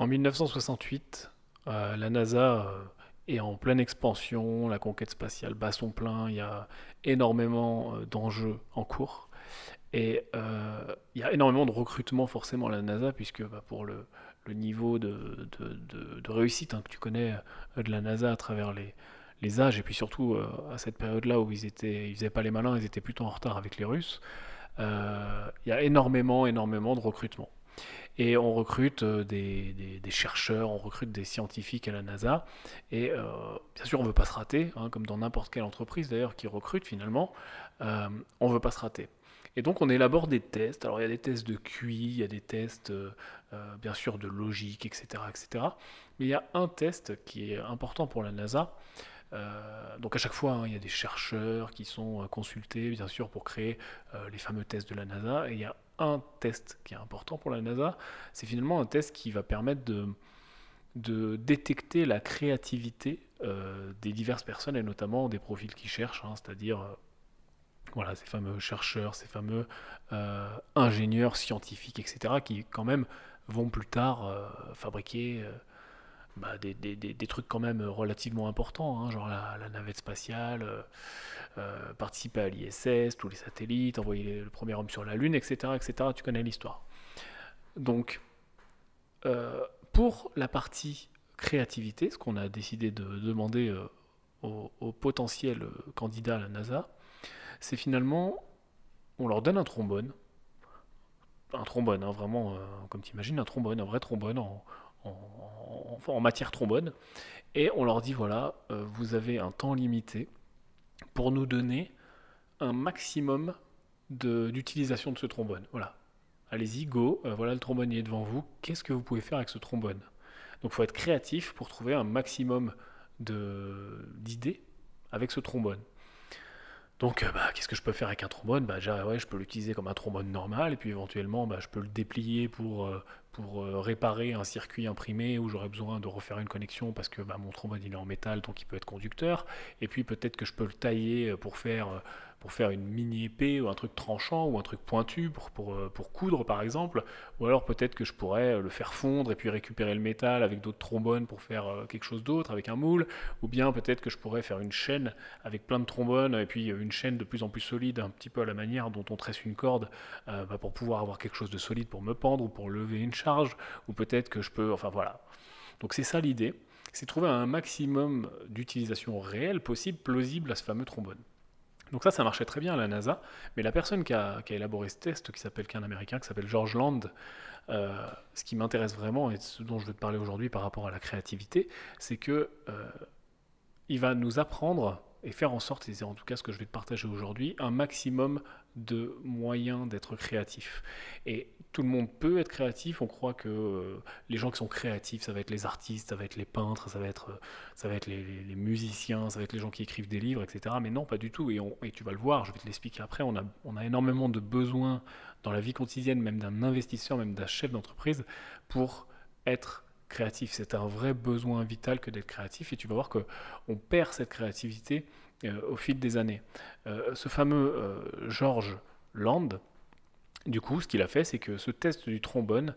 En 1968, euh, la NASA euh, est en pleine expansion, la conquête spatiale bat son plein, il y a énormément euh, d'enjeux en cours. Et il y a énormément de recrutement forcément à la NASA, puisque bah, pour le, niveau de, réussite hein, que tu connais de la NASA à travers les, les âges, et puis surtout à cette période-là où ils étaient, ils faisaient pas les malins, ils étaient plutôt en retard avec les Russes, il y a énormément, énormément de recrutement. Et on recrute euh, des, chercheurs, on recrute des scientifiques à la NASA. Et euh, bien sûr, on ne veut pas se rater, hein, comme dans n'importe quelle entreprise d'ailleurs qui recrute finalement. Euh, on ne veut pas se rater. Et donc on élabore des tests. Alors il y a des tests de QI, il y a des tests bien sûr de logique, etc., etc. Mais il y a un test qui est important pour la NASA. donc à chaque fois, hein, il y a des chercheurs qui sont consultés, bien sûr, pour créer les fameux tests de la NASA. Et il y a un test qui est important pour la NASA, c'est finalement un test qui va permettre de, détecter la créativité euh, des diverses personnes et notamment des profils qui cherchent, hein, c'est-à-dire euh, voilà, ces fameux chercheurs, ces fameux euh, ingénieurs scientifiques, etc., qui quand même vont plus tard fabriquer bah, des, trucs quand même relativement importants, hein, genre la, navette spatiale, euh, euh, participer à l'ISS, tous les satellites, envoyer le premier homme sur la Lune, etc. etc. tu connais l'histoire. Donc, euh, pour la partie créativité, ce qu'on a décidé de demander aux, aux, potentiels candidats à la NASA, c'est finalement, on leur donne un trombone, un trombone, hein, vraiment, comme tu imagines, un trombone, un vrai trombone en, en, matière trombone. Et on leur dit voilà, euh, vous avez un temps limité pour nous donner un maximum d'utilisation de, ce trombone. Voilà. Allez-y, go, euh, voilà le trombone est devant vous. Qu'est-ce que vous pouvez faire avec ce trombone? Donc il faut être créatif pour trouver un maximum d'idées avec ce trombone. Donc, euh, bah, qu'est-ce que je peux faire avec un trombone? Bah, ouais, Je peux l'utiliser comme un trombone normal, et puis éventuellement, bah, je peux le déplier pour, pour euh, réparer un circuit imprimé où j'aurais besoin de refaire une connexion parce que bah, mon trombone il est en métal donc il peut être conducteur. Et puis peut-être que je peux le tailler pour faire euh, pour faire une mini épée ou un truc tranchant ou un truc pointu pour, pour, euh, pour coudre par exemple, ou alors peut-être que je pourrais le faire fondre et puis récupérer le métal avec d'autres trombones pour faire euh, quelque chose d'autre avec un moule, ou bien peut-être que je pourrais faire une chaîne avec plein de trombones et puis une chaîne de plus en plus solide, un petit peu à la manière dont on tresse une corde euh, bah, pour pouvoir avoir quelque chose de solide pour me pendre ou pour lever une charge, ou peut-être que je peux, enfin voilà. Donc c'est ça l'idée, c'est trouver un maximum d'utilisation réelle possible, plausible à ce fameux trombone. Donc ça, ça marchait très bien à la NASA, mais la personne qui a, élaboré ce test, qui s'appelle qu'un Américain, qui s'appelle George Land, euh, ce qui m'intéresse vraiment et ce dont je veux te parler aujourd'hui par rapport à la créativité, c'est que euh, il va nous apprendre et faire en sorte, et c'est en tout cas ce que je vais te partager aujourd'hui, un maximum de moyens d'être créatif. Et tout le monde peut être créatif, on croit que euh, les gens qui sont créatifs, ça va être les artistes, ça va être les peintres, ça va être, être les, musiciens, ça va être les gens qui écrivent des livres, etc. Mais non, pas du tout, et, tu vas le voir, je vais te l'expliquer après, on a, on énormément de besoins dans la vie quotidienne, même d'un investisseur, même d'un chef d'entreprise, pour être créatif. C'est un vrai besoin vital que d'être créatif et tu vas voir qu'on perd cette créativité euh, au fil des années. Euh, ce fameux euh, George Land, du coup, ce qu'il a fait, c'est que ce test du trombone,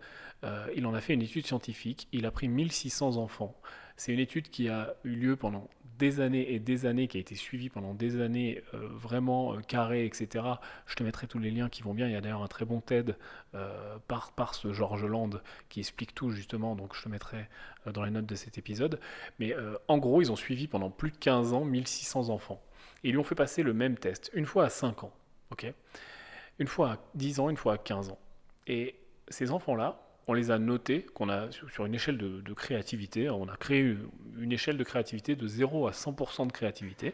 il en a fait une étude scientifique. Il a pris 1600 enfants. C'est une étude qui a eu lieu pendant des années et des années, qui a été suivi pendant des années, euh, vraiment euh, carré, etc. Je te mettrai tous les liens qui vont bien. Il y a d'ailleurs un très bon TED euh, par, par ce George Land qui explique tout justement, donc je te mettrai dans les notes de cet épisode. Mais en gros, ils ont suivi pendant plus de 15 ans 1600 enfants. Et ils lui ont fait passer le même test, une fois à 5 ans, ok? Une fois à 10 ans, une fois à 15 ans. Et ces enfants-là, on les a notés, qu'on a sur une échelle de, créativité, on a créé une, échelle de créativité de 0 à 100% de créativité,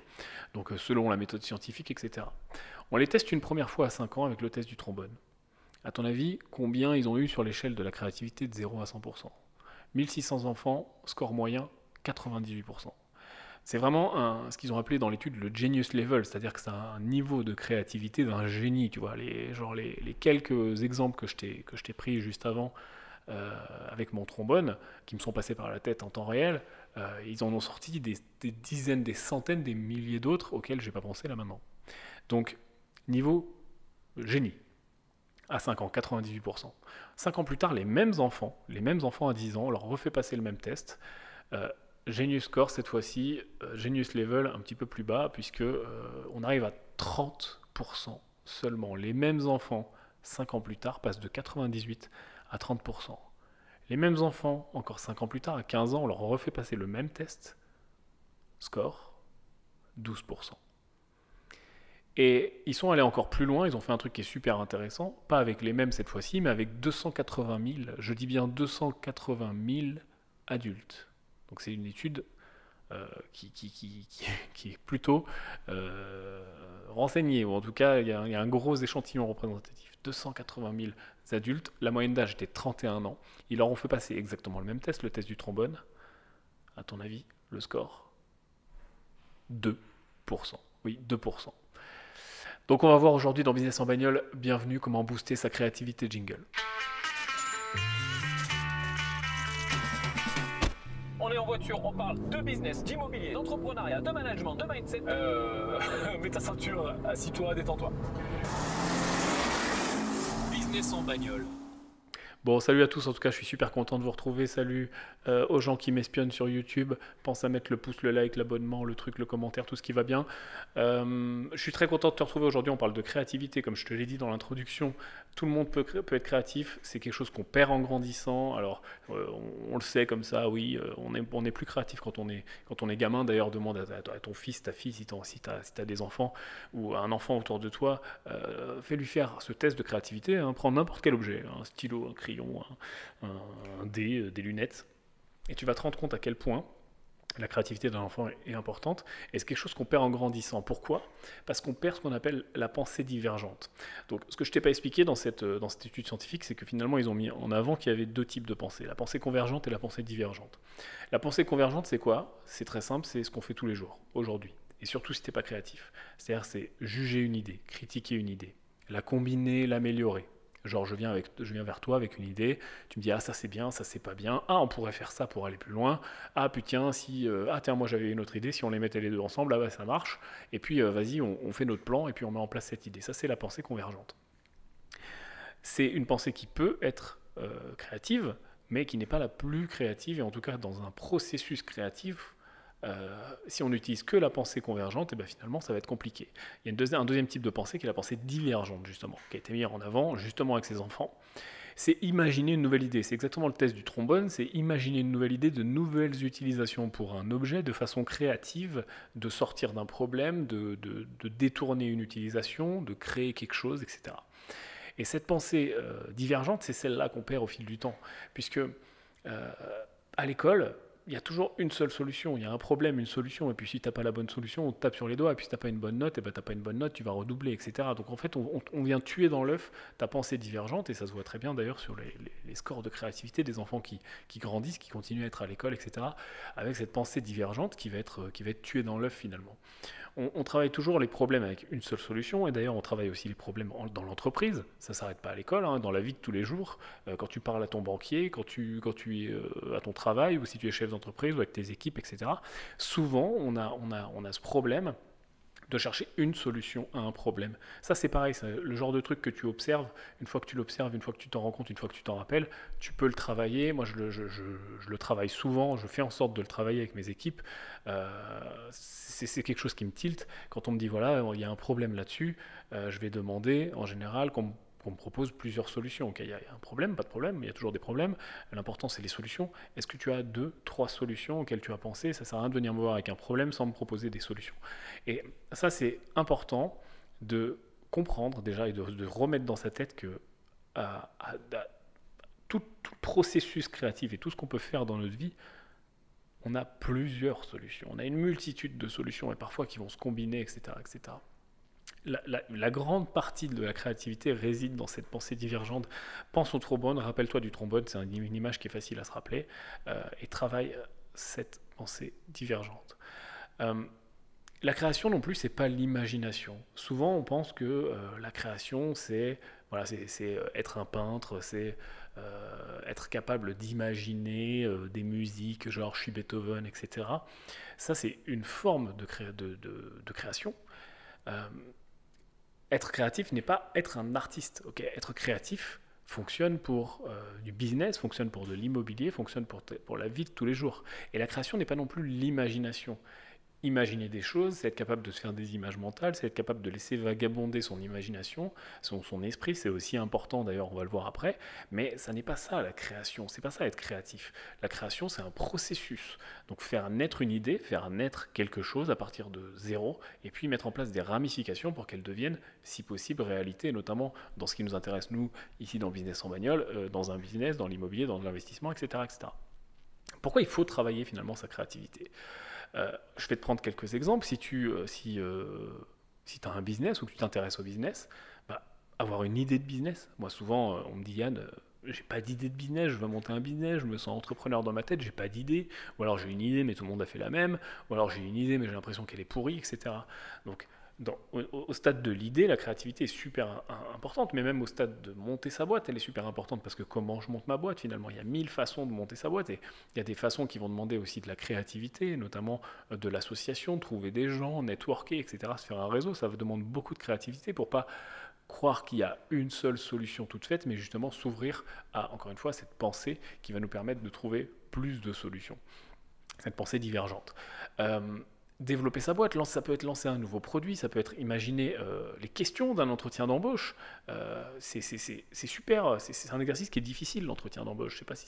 donc euh, selon la méthode scientifique, etc. On les teste une première fois à 5 ans avec le test du trombone. À ton avis, combien ils ont eu sur l'échelle de la créativité de 0 à 100% 1600 enfants, score moyen 98%. C'est vraiment ce qu'ils ont appelé dans l'étude le genius level, c'est-à-dire que c'est un niveau de créativité d'un génie, tu vois. Les, genre les, quelques exemples que je t'ai pris juste avant euh, avec mon trombone, qui me sont passés par la tête en temps réel, euh, ils en ont sorti des, dizaines, des centaines, des milliers d'autres auxquels je n'ai pas pensé là maintenant. Donc, niveau génie. À 5 ans, 98%. 5 ans plus tard, les mêmes enfants, les mêmes enfants à 10 ans, on leur refait passer le même test. Euh, Genius Score cette fois-ci, euh, Genius Level un petit peu plus bas, puisque euh, on arrive à 30% seulement. Les mêmes enfants, 5 ans plus tard, passent de 98 à 30%. Les mêmes enfants, encore 5 ans plus tard, à 15 ans, on leur refait passer le même test. Score, 12%. Et ils sont allés encore plus loin, ils ont fait un truc qui est super intéressant, pas avec les mêmes cette fois-ci, mais avec 280 000, je dis bien 280 000 adultes. Donc c'est une étude euh, qui, est plutôt euh, renseignée, ou en tout cas il y, a, un gros échantillon représentatif. 280 000 adultes, la moyenne d'âge était 31 ans. Ils leur ont fait passer exactement le même test, le test du trombone. À ton avis, le score? 2%. Oui, 2%. Donc on va voir aujourd'hui dans Business en bagnole, bienvenue, comment booster sa créativité jingle. On parle de business, d'immobilier, d'entrepreneuriat, de management, de mindset. Euh, mets ta ceinture, assis-toi, détends-toi. Business en bagnole. Bon, salut à tous, en tout cas, je suis super content de vous retrouver. Salut euh, aux gens qui m'espionnent sur YouTube. Pense à mettre le pouce, le like, l'abonnement, le truc, le commentaire, tout ce qui va bien. Euh, je suis très content de te retrouver aujourd'hui. On parle de créativité, comme je te l'ai dit dans l'introduction. Tout le monde peut, être créatif. C'est quelque chose qu'on perd en grandissant. Alors, euh, on, le sait comme ça, oui, on est, plus créatif quand on est, quand on est gamin. D'ailleurs, demande à, ton fils, ta fille, si tu as, des enfants ou un enfant autour de toi, fais-lui faire ce test de créativité. Hein. Prends n'importe quel objet, un stylo, un crayon, un, dé, euh, des lunettes. Et tu vas te rendre compte à quel point la créativité d'un enfant est importante et c'est quelque chose qu'on perd en grandissant. Pourquoi? Parce qu'on perd ce qu'on appelle la pensée divergente. Donc, ce que je t'ai pas expliqué dans cette, euh, dans cette étude scientifique, c'est que finalement, ils ont mis en avant qu'il y avait deux types de pensée la pensée convergente et la pensée divergente. La pensée convergente, c'est quoi? C'est très simple, c'est ce qu'on fait tous les jours, aujourd'hui. Et surtout si tu n'es pas créatif. C'est-à-dire, c'est juger une idée, critiquer une idée, la combiner, l'améliorer. Genre, je viens, vers toi avec une idée, tu me dis, ah, ça c'est bien, ça c'est pas bien, ah, on pourrait faire ça pour aller plus loin, ah, putain, si, euh, ah, tiens, moi j'avais une autre idée, si on les mettait les deux ensemble, ah, bah, ça marche, et puis euh, vas-y, on, fait notre plan, et puis on met en place cette idée. Ça, c'est la pensée convergente. C'est une pensée qui peut être euh, créative, mais qui n'est pas la plus créative, et en tout cas, dans un processus créatif, euh, si on n'utilise que la pensée convergente, eh ben finalement ça va être compliqué. Il y a un deuxième type de pensée qui est la pensée divergente, justement, qui a été mis en avant justement avec ses enfants. C'est imaginer une nouvelle idée. C'est exactement le test du trombone, c'est imaginer une nouvelle idée, de nouvelles utilisations pour un objet de façon créative, de sortir d'un problème, de, détourner une utilisation, de créer quelque chose, etc. Et cette pensée euh, divergente, c'est celle-là qu'on perd au fil du temps, puisque euh, à l'école, il y a toujours une seule solution. Il y a un problème, une solution. Et puis si tu n'as pas la bonne solution, on te tape sur les doigts. Et puis si tu n'as pas une bonne note, et ben, tu n'as pas une bonne note, tu vas redoubler, etc. Donc en fait, on, vient tuer dans l'œuf ta pensée divergente. Et ça se voit très bien d'ailleurs sur les, scores de créativité des enfants qui, grandissent, qui continuent à être à l'école, etc. Avec cette pensée divergente qui va être, être tuée dans l'œuf finalement on, travaille toujours les problèmes avec une seule solution, et d'ailleurs on travaille aussi les problèmes dans l'entreprise, ça ne s'arrête pas à l'école, hein, dans la vie de tous les jours, euh, quand tu parles à ton banquier, quand tu, quand tu es euh, à ton travail, ou si tu es chef d'entreprise, ou avec tes équipes, etc. Souvent on a, on a, on a ce problème de chercher une solution à un problème. Ça, c'est pareil, c'est le genre de truc que tu observes, une fois que tu l'observes, une fois que tu t'en rends compte, une fois que tu t'en rappelles, tu peux le travailler. Moi, je le, je, le, travaille souvent, je fais en sorte de le travailler avec mes équipes. Euh, c'est quelque chose qui me tilte. Quand on me dit, voilà, il y a un problème là-dessus, euh, je vais demander en général qu'on qu'on me propose plusieurs solutions. il y a un problème, pas de problème, il y a toujours des problèmes. L'important, c'est les solutions. Est-ce que tu as deux, trois solutions auxquelles tu as pensé? Ça ne sert à rien de venir me voir avec un problème sans me proposer des solutions. Et ça, c'est important de comprendre déjà et de, remettre dans sa tête que tout, processus créatif et tout ce qu'on peut faire dans notre vie, on a plusieurs solutions. On a une multitude de solutions et parfois qui vont se combiner, etc. etc la, grande partie de la créativité réside dans cette pensée divergente. Pense au trombone, rappelle-toi du trombone, c'est une image qui est facile à se rappeler, euh, et travaille euh, cette pensée divergente. Euh, la création non plus, c'est pas l'imagination. Souvent, on pense que la création, c'est voilà, c'est être un peintre, c'est être capable d'imaginer des musiques, genre je suis Beethoven, etc. Ça, c'est une forme de, création être créatif n'est pas être un artiste. être créatif fonctionne pour euh, du business, fonctionne pour de l'immobilier, fonctionne pour, pour la vie de tous les jours. Et la création n'est pas non plus l'imagination imaginer des choses, c'est être capable de se faire des images mentales, c'est être capable de laisser vagabonder son imagination, son, esprit, c'est aussi important d'ailleurs, on va le voir après, mais ça n'est pas ça la création, c'est pas ça être créatif. La création, c'est un processus. Donc faire naître une idée, faire naître quelque chose à partir de zéro, et puis mettre en place des ramifications pour qu'elle devienne, si possible, réalité, notamment dans ce qui nous intéresse, nous, ici dans business en bagnole, euh, dans un business, dans l'immobilier, dans l'investissement, etc., etc. Pourquoi il faut travailler finalement sa créativité? Euh, je vais te prendre quelques exemples. Si tu euh, si, euh, si as un business ou que tu t'intéresses au business, bah, avoir une idée de business. Moi, souvent, on me dit Yann, j'ai pas d'idée de business, je veux monter un business, je me sens entrepreneur dans ma tête, j'ai pas d'idée. Ou alors j'ai une idée, mais tout le monde a fait la même. Ou alors j'ai une idée, mais j'ai l'impression qu'elle est pourrie, etc. Donc, au, stade de l'idée, la créativité est super importante, mais même au stade de monter sa boîte, elle est super importante parce que comment je monte ma boîte finalement Il y a mille façons de monter sa boîte et il y a des façons qui vont demander aussi de la créativité, notamment euh, de l'association, trouver des gens, networker, etc. Se faire un réseau, ça demande beaucoup de créativité pour pas croire qu'il y a une seule solution toute faite, mais justement s'ouvrir à, encore une fois, cette pensée qui va nous permettre de trouver plus de solutions, cette pensée divergente. Euh, développer sa boîte, ça peut être lancer un nouveau produit, ça peut être imaginer euh, les questions d'un entretien d'embauche. Euh, c'est super, c'est un exercice qui est difficile, l'entretien d'embauche. Je ne sais pas si,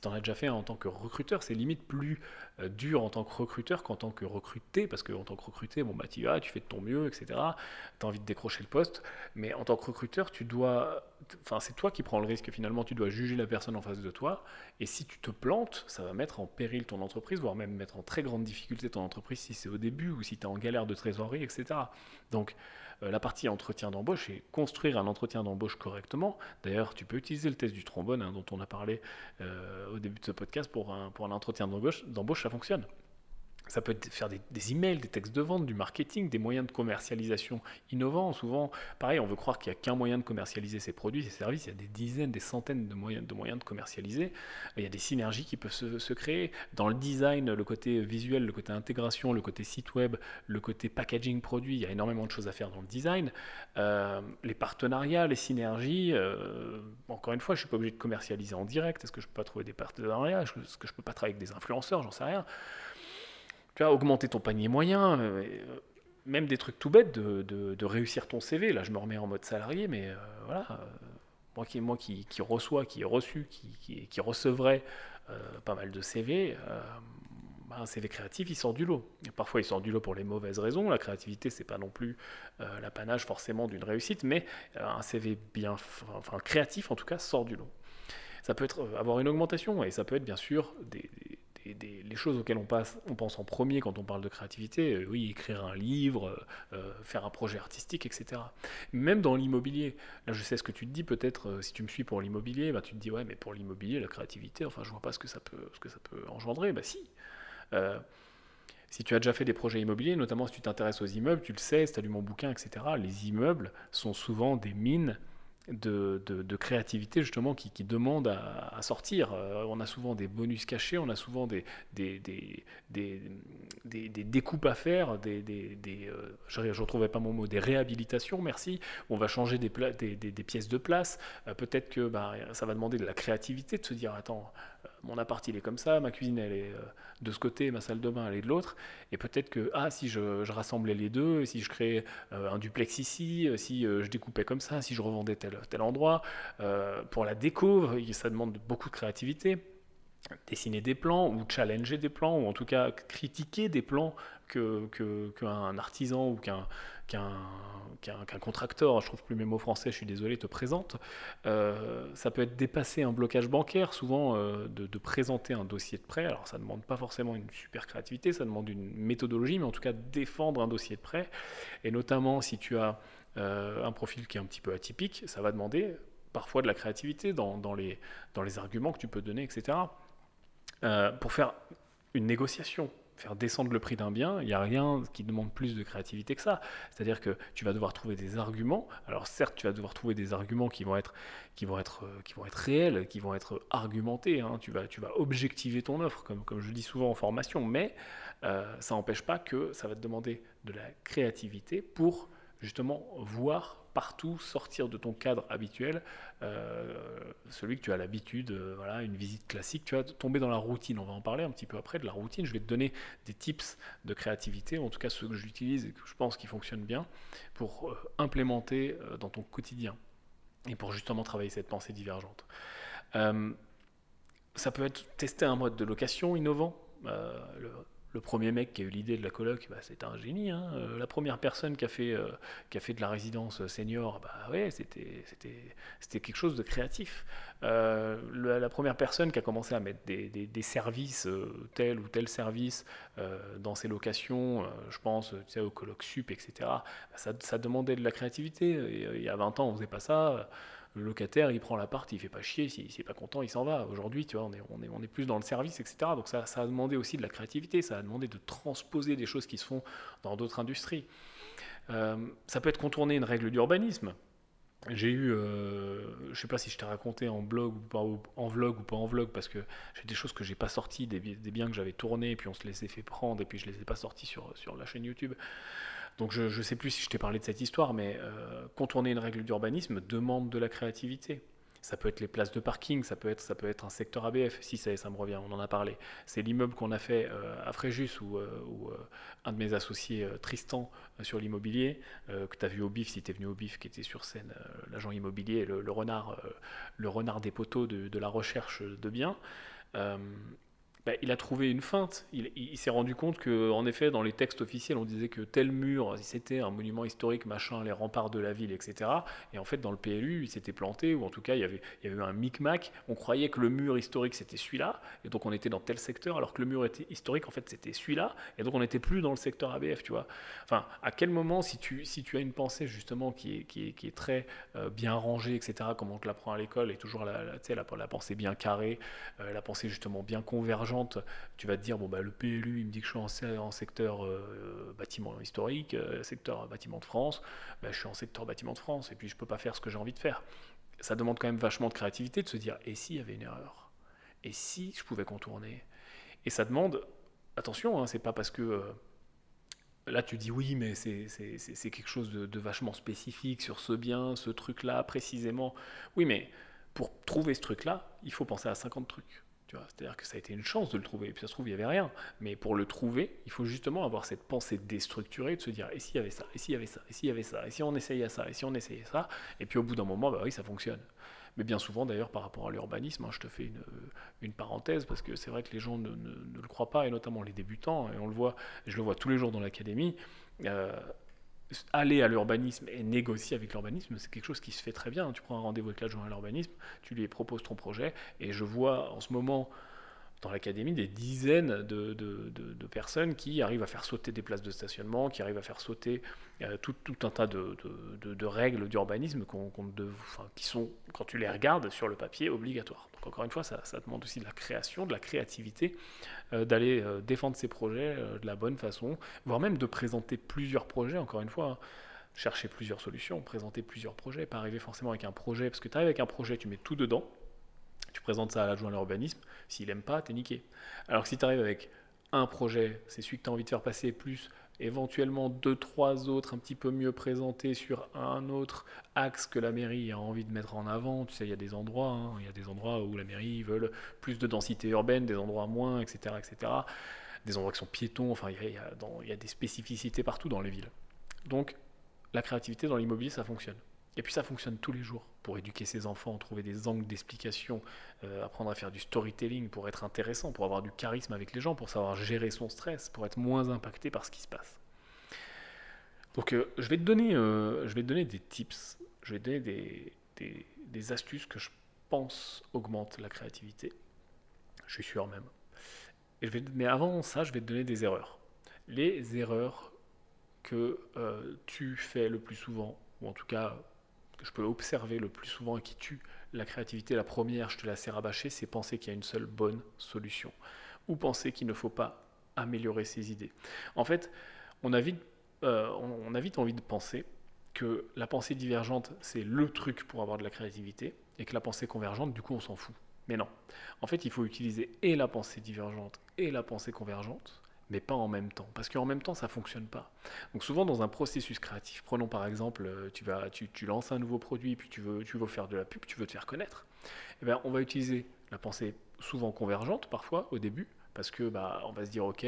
tu en as déjà fait en tant que recruteur, c'est limite plus euh, dur en tant que recruteur qu'en tant que recruté, parce qu'en tant que recruté, bon, bah, tu vas, tu fais de ton mieux, etc. Tu as envie de décrocher le poste, mais en tant que recruteur, tu dois, enfin, c'est toi qui prends le risque finalement, tu dois juger la personne en face de toi, et si tu te plantes, ça va mettre en péril ton entreprise, voire même mettre en très grande difficulté ton entreprise si c'est au début ou si tu es en galère de trésorerie, etc. Donc euh, la partie entretien d'embauche et construire un entretien d'embauche correctement. D'ailleurs, tu peux utiliser le test du trombone hein, dont on a parlé euh, au début de ce podcast pour un, pour un entretien d'embauche, ça fonctionne. Ça peut faire des, emails, des textes de vente, du marketing, des moyens de commercialisation innovants. Souvent, pareil, on veut croire qu'il n'y a qu'un moyen de commercialiser ses produits, ses services. Il y a des dizaines, des centaines de moyens de, moyens de commercialiser. Il y a des synergies qui peuvent se, créer. Dans le design, le côté visuel, le côté intégration, le côté site web, le côté packaging produit, il y a énormément de choses à faire dans le design. Euh, les partenariats, les synergies. Euh, encore une fois, je ne suis pas obligé de commercialiser en direct. Est-ce que je ne peux pas trouver des partenariats? Est-ce que je ne peux pas travailler avec des influenceurs? J'en sais rien augmenter ton panier moyen, euh, euh, même des trucs tout bêtes de, réussir ton CV. Là, je me remets en mode salarié, mais euh, voilà, moi, qui, moi qui, reçois, qui ai reçu, qui, qui, recevrait pas mal de CV, bah, un CV créatif, il sort du lot. parfois, il sort du lot pour les mauvaises raisons. La créativité, c'est pas non plus l'apanage forcément d'une réussite, mais un CV bien, enfin créatif en tout cas, sort du lot. Ça peut être avoir une augmentation et ça peut être bien sûr des les choses auxquelles on, on pense en premier quand on parle de créativité, euh, oui, écrire un livre, euh, euh, faire un projet artistique, etc. Même dans l'immobilier, là je sais ce que tu te dis, peut-être si tu me suis pour l'immobilier, bah, tu te dis ouais mais pour l'immobilier, la créativité, enfin je vois pas ce que ça peut, ce que ça peut engendrer, bah si. si tu as déjà fait des projets immobiliers, notamment si tu t'intéresses aux immeubles, tu le sais, si tu as lu mon bouquin, etc., les immeubles sont souvent des mines de, de, créativité justement qui, qui demande à, sortir. Euh, on a souvent des bonus cachés, on a souvent des, des, des, des, des découpes à faire, des, euh, je ne retrouvais pas mon mot, des réhabilitations, merci. On va changer des, des, pièces de place. Euh, peut-être que bah, ça va demander de la créativité de se dire, attends, mon appart il est comme ça, ma cuisine elle est de ce côté, ma salle de bain elle est de l'autre, et peut-être que ah si je, rassemblais les deux, si je créais un duplex ici, si je découpais comme ça, si je revendais tel tel endroit. Euh, pour la déco, ça demande beaucoup de créativité. Dessiner des plans ou challenger des plans ou en tout cas critiquer des plans qu'un que, artisan ou qu'un qu'un contracteur, je trouve plus mes mots français, je suis désolé, te présente. Euh, ça peut être dépasser un blocage bancaire, souvent euh, de, présenter un dossier de prêt. Alors ça ne demande pas forcément une super créativité, ça demande une méthodologie, mais en tout cas défendre un dossier de prêt. Et notamment si tu as euh, un profil qui est un petit peu atypique, ça va demander parfois de la créativité dans, dans, les, dans les arguments que tu peux donner, etc. Pour faire une négociation, faire descendre le prix d'un bien, il n'y a rien qui demande plus de créativité que ça. C'est-à-dire que tu vas devoir trouver des arguments. Alors certes, tu vas devoir trouver des arguments qui vont être, qui vont être, euh, qui vont être réels, qui vont être argumentés. Hein. Tu, vas, tu vas objectiver ton offre, comme, comme je dis souvent en formation, mais ça n'empêche pas que ça va te demander de la créativité pour justement voir partout, sortir de ton cadre habituel, euh, celui que tu as l'habitude, euh, voilà, une visite classique, tu vas tomber dans la routine. On va en parler un petit peu après de la routine. Je vais te donner des tips de créativité, en tout cas ceux que j'utilise et que je pense qui fonctionnent bien, pour euh, implémenter dans ton quotidien et pour justement travailler cette pensée divergente. ça peut être tester un mode de location innovant. Le premier mec qui a eu l'idée de la coloc, bah, c'était un génie. Hein. Euh, la première personne qui a fait, euh, qui a fait de la résidence senior, bah, ouais, c'était, quelque chose de créatif. Euh, la, première personne qui a commencé à mettre des, des, services, tel ou tel service, dans ses locations, je pense tu sais, au coloc sup, etc., bah, ça, ça, demandait de la créativité. il y a 20 ans, on faisait pas ça le locataire, il prend l'appart, il fait pas chier, s'il n'est pas content, il s'en va. Aujourd'hui, tu vois, on est, plus dans le service, etc. Donc ça, a demandé aussi de la créativité, ça a demandé de transposer des choses qui se font dans d'autres industries. Euh, ça peut être contourner une règle d'urbanisme. J'ai eu, euh, je ne sais pas si je t'ai raconté en blog ou pas, en vlog ou pas en vlog, parce que j'ai des choses que j'ai pas sorties, des, biens que j'avais tournés, puis on se les a fait prendre, et puis je les ai pas sortis sur la chaîne YouTube. Donc je ne sais plus si je t'ai parlé de cette histoire, mais euh, contourner une règle d'urbanisme demande de la créativité. Ça peut être les places de parking, ça peut être, ça peut être un secteur ABF, si ça, ça me revient, on en a parlé. C'est l'immeuble qu'on a fait euh, à Fréjus, où, euh, un de mes associés, Tristan, sur l'immobilier, que tu as vu au BIF, si tu es venu au BIF, qui était sur scène, l'agent immobilier, le, renard, le renard des poteaux de, de la recherche de biens. Bah, il a trouvé une feinte. Il, s'est rendu compte que, en effet, dans les textes officiels, on disait que tel mur, c'était un monument historique, machin, les remparts de la ville, etc. Et en fait, dans le PLU, il s'était planté, ou en tout cas, il y avait, eu un micmac. On croyait que le mur historique, c'était celui-là, et donc on était dans tel secteur, alors que le mur était historique, en fait, c'était celui-là, et donc on n'était plus dans le secteur ABF, tu vois. Enfin, à quel moment, si tu, as une pensée, justement, qui est, très euh, bien rangée, etc., comme on te l'apprend à l'école, et toujours la pensée bien carrée, euh, la pensée, justement, bien convergente, tu vas te dire bon bah le PLU il me dit que je suis en, secteur euh, bâtiment historique, euh, secteur bâtiment de France, bah, je suis en secteur bâtiment de France et puis je peux pas faire ce que j'ai envie de faire. Ça demande quand même vachement de créativité de se dire et s'il y avait une erreur? Et si je pouvais contourner? Et ça demande attention, hein, c'est pas parce que euh, là tu dis oui mais c'est quelque chose de, de vachement spécifique sur ce bien, ce truc là précisément. Oui mais pour trouver ce truc là, il faut penser à 50 trucs. C'est-à-dire que ça a été une chance de le trouver. Et puis ça se trouve, il n'y avait rien. Mais pour le trouver, il faut justement avoir cette pensée déstructurée, de se dire, et s'il y avait ça, et s'il y avait ça, et s'il y avait ça, et si on essayait ça, et si on essayait ça. Et puis au bout d'un moment, bah oui, ça fonctionne. Mais bien souvent, d'ailleurs, par rapport à l'urbanisme, hein, je te fais une, une, parenthèse, parce que c'est vrai que les gens ne, ne, le croient pas, et notamment les débutants, et on le voit, je le vois tous les jours dans l'académie. Euh, aller à l'urbanisme et négocier avec l'urbanisme, c'est quelque chose qui se fait très bien. Tu prends un rendez-vous avec l'adjoint à l'urbanisme, tu lui proposes ton projet, et je vois en ce moment dans l'académie des dizaines de, personnes qui arrivent à faire sauter des places de stationnement, qui arrivent à faire sauter euh, tout, un tas de, règles d'urbanisme qui sont, quand tu les regardes sur le papier, obligatoires. Donc encore une fois, ça, ça demande aussi de la création, de la créativité, euh, d'aller euh, défendre ses projets de la bonne façon, voire même de présenter plusieurs projets, encore une fois. Hein. chercher plusieurs solutions, présenter plusieurs projets, pas arriver forcément avec un projet, parce que tu arrives avec un projet, tu mets tout dedans, tu présentes ça à l'adjoint à l'urbanisme, s'il n'aime pas, t'es niqué. Alors que si tu arrives avec un projet, c'est celui que tu as envie de faire passer, plus éventuellement deux, trois autres un petit peu mieux présentés sur un autre axe que la mairie a envie de mettre en avant. Tu sais, il y a des endroits, hein, y a des endroits où la mairie veut plus de densité urbaine, des endroits moins, etc., etc. Des endroits qui sont piétons, enfin, il y a des spécificités partout dans les villes. Donc, la créativité dans l'immobilier, ça fonctionne. Et puis ça fonctionne tous les jours pour éduquer ses enfants, trouver des angles d'explication, euh, apprendre à faire du storytelling pour être intéressant, pour avoir du charisme avec les gens, pour savoir gérer son stress, pour être moins impacté par ce qui se passe. Donc euh, je, vais te donner, euh, je vais te donner des tips, je vais te donner des, astuces que je pense augmentent la créativité. Je suis sûr même. Mais avant ça, je vais te donner des erreurs. Les erreurs que tu fais le plus souvent, ou en tout cas que je peux observer le plus souvent et qui tue la créativité, la première, je te la sais rabâcher, c'est penser qu'il y a une seule bonne solution. Ou penser qu'il ne faut pas améliorer ses idées. En fait, on a vite, euh, on a vite envie de penser que la pensée divergente, c'est le truc pour avoir de la créativité, et que la pensée convergente, du coup, on s'en fout. Mais non. En fait, il faut utiliser et la pensée divergente et la pensée convergente, mais pas en même temps. Parce qu'en même temps, ça ne fonctionne pas. Donc souvent dans un processus créatif, prenons par exemple, euh, tu, lances un nouveau produit, puis tu veux, tu veux faire de la pub, tu veux te faire connaître. Eh bien, on va utiliser la pensée souvent convergente parfois au début, parce que bah, on va se dire, ok,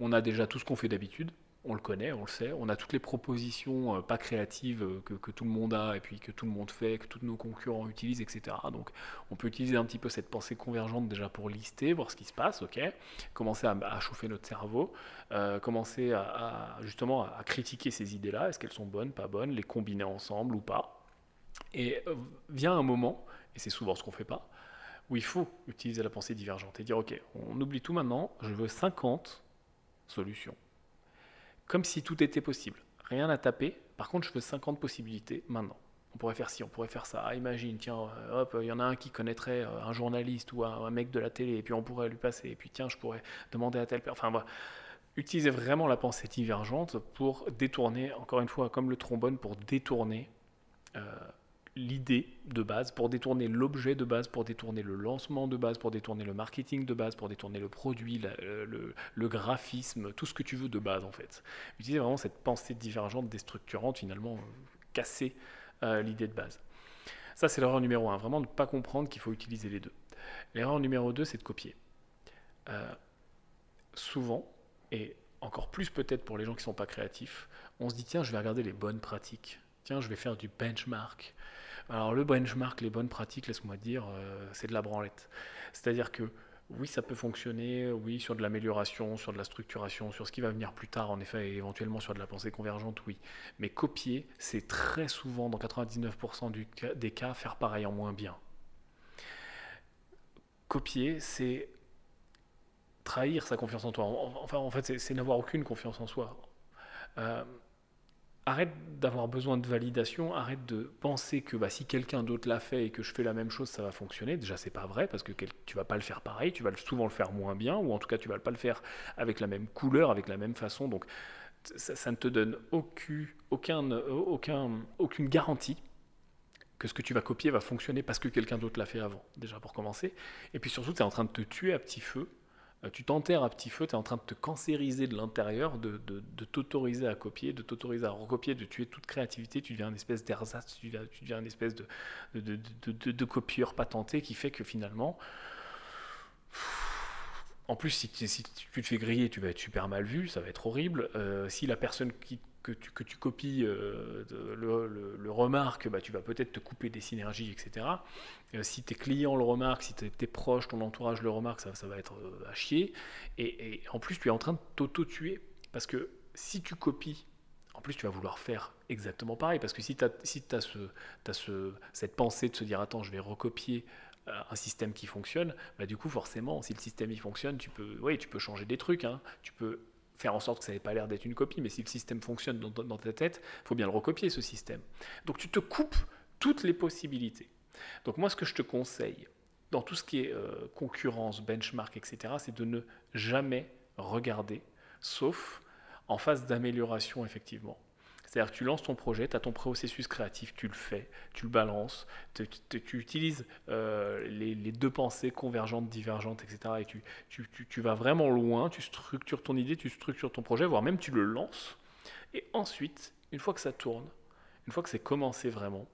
on a déjà tout ce qu'on fait d'habitude, on le connaît, on le sait, on a toutes les propositions euh, pas créatives euh, que, tout le monde a et puis que tout le monde fait, que tous nos concurrents utilisent, etc. Donc on peut utiliser un petit peu cette pensée convergente déjà pour lister, voir ce qui se passe, ok, commencer à, chauffer notre cerveau, euh, commencer à, justement à critiquer ces idées-là, est-ce qu'elles sont bonnes, pas bonnes, les combiner ensemble ou pas. Et vient un moment, et c'est souvent ce qu'on fait pas, où il faut utiliser la pensée divergente et dire ok, on oublie tout maintenant, je veux 50 solutions comme si tout était possible. Rien à taper. Par contre, je veux 50 possibilités maintenant. On pourrait faire ci, on pourrait faire ça. Ah, imagine, tiens, euh, hop, il y en a un qui connaîtrait euh, un journaliste ou un, mec de la télé, et puis on pourrait lui passer. Et puis tiens, je pourrais demander à tel. Enfin, voilà. Utilisez vraiment la pensée divergente pour détourner, encore une fois, comme le trombone, pour détourner euh, l'idée de base, pour détourner l'objet de base, pour détourner le lancement de base, pour détourner le marketing de base, pour détourner le produit, le, graphisme, tout ce que tu veux de base en fait. Utiliser vraiment cette pensée divergente, déstructurante, finalement, casser euh, l'idée de base. Ça, c'est l'erreur numéro un, vraiment ne pas comprendre qu'il faut utiliser les deux. L'erreur numéro deux, c'est de copier. Euh, souvent, et encore plus peut-être pour les gens qui ne sont pas créatifs, on se dit tiens, je vais regarder les bonnes pratiques. Tiens, je vais faire du benchmark. Alors le benchmark, les bonnes pratiques, laisse-moi dire, euh, c'est de la branlette. C'est-à-dire que oui, ça peut fonctionner, oui, sur de l'amélioration, sur de la structuration, sur ce qui va venir plus tard, en effet, et éventuellement sur de la pensée convergente, oui. Mais copier, c'est très souvent, dans 99% des cas, faire pareil en moins bien. Copier, c'est trahir sa confiance en toi. Enfin, en fait, c'est n'avoir aucune confiance en soi. Euh, arrête d'avoir besoin de validation, arrête de penser que bah, si quelqu'un d'autre l'a fait et que je fais la même chose, ça va fonctionner. Déjà, c'est pas vrai parce que tu vas pas le faire pareil, tu vas souvent le faire moins bien, ou en tout cas, tu vas pas le faire avec la même couleur, avec la même façon. Donc, ça, ne te donne aucun, aucun, aucun, aucune garantie que ce que tu vas copier va fonctionner parce que quelqu'un d'autre l'a fait avant, déjà pour commencer. Et puis surtout, tu es en train de te tuer à petit feu tu t'enterres à petit feu, tu es en train de te cancériser de l'intérieur, de, t'autoriser à copier, de t'autoriser à recopier, de tuer toute créativité, tu deviens une espèce d'ersatz, tu deviens, une espèce de, de, copieur patenté qui fait que finalement, en plus, si, tu te fais griller, tu vas être super mal vu, ça va être horrible. Euh, si la personne qui que tu, que tu copies euh, le, remarque, bah, tu vas peut-être te couper des synergies, etc. Euh, si tes clients le remarquent, si tes, proches, ton entourage le remarque, ça, ça va être euh, à chier. Et, en plus, tu es en train de t'auto-tuer. Parce que si tu copies, en plus, tu vas vouloir faire exactement pareil. Parce que si tu as, si as, ce, as ce, cette pensée de se dire, attends, je vais recopier un système qui fonctionne, bah, du coup, forcément, si le système il fonctionne, tu peux, oui, tu peux changer des trucs. Hein. Tu peux faire en sorte que ça n'ait pas l'air d'être une copie, mais si le système fonctionne dans, ta tête, il faut bien le recopier, ce système. Donc tu te coupes toutes les possibilités. Donc moi, ce que je te conseille, dans tout ce qui est euh, concurrence, benchmark, etc., c'est de ne jamais regarder, sauf en phase d'amélioration, effectivement. C'est-à-dire tu lances ton projet, tu as ton processus créatif, tu le fais, tu le balances, tu, utilises euh, les, deux pensées convergentes, divergentes, etc. Et tu, vas vraiment loin, tu structures ton idée, tu structures ton projet, voire même tu le lances. Et ensuite, une fois que ça tourne, une fois que c'est commencé vraiment,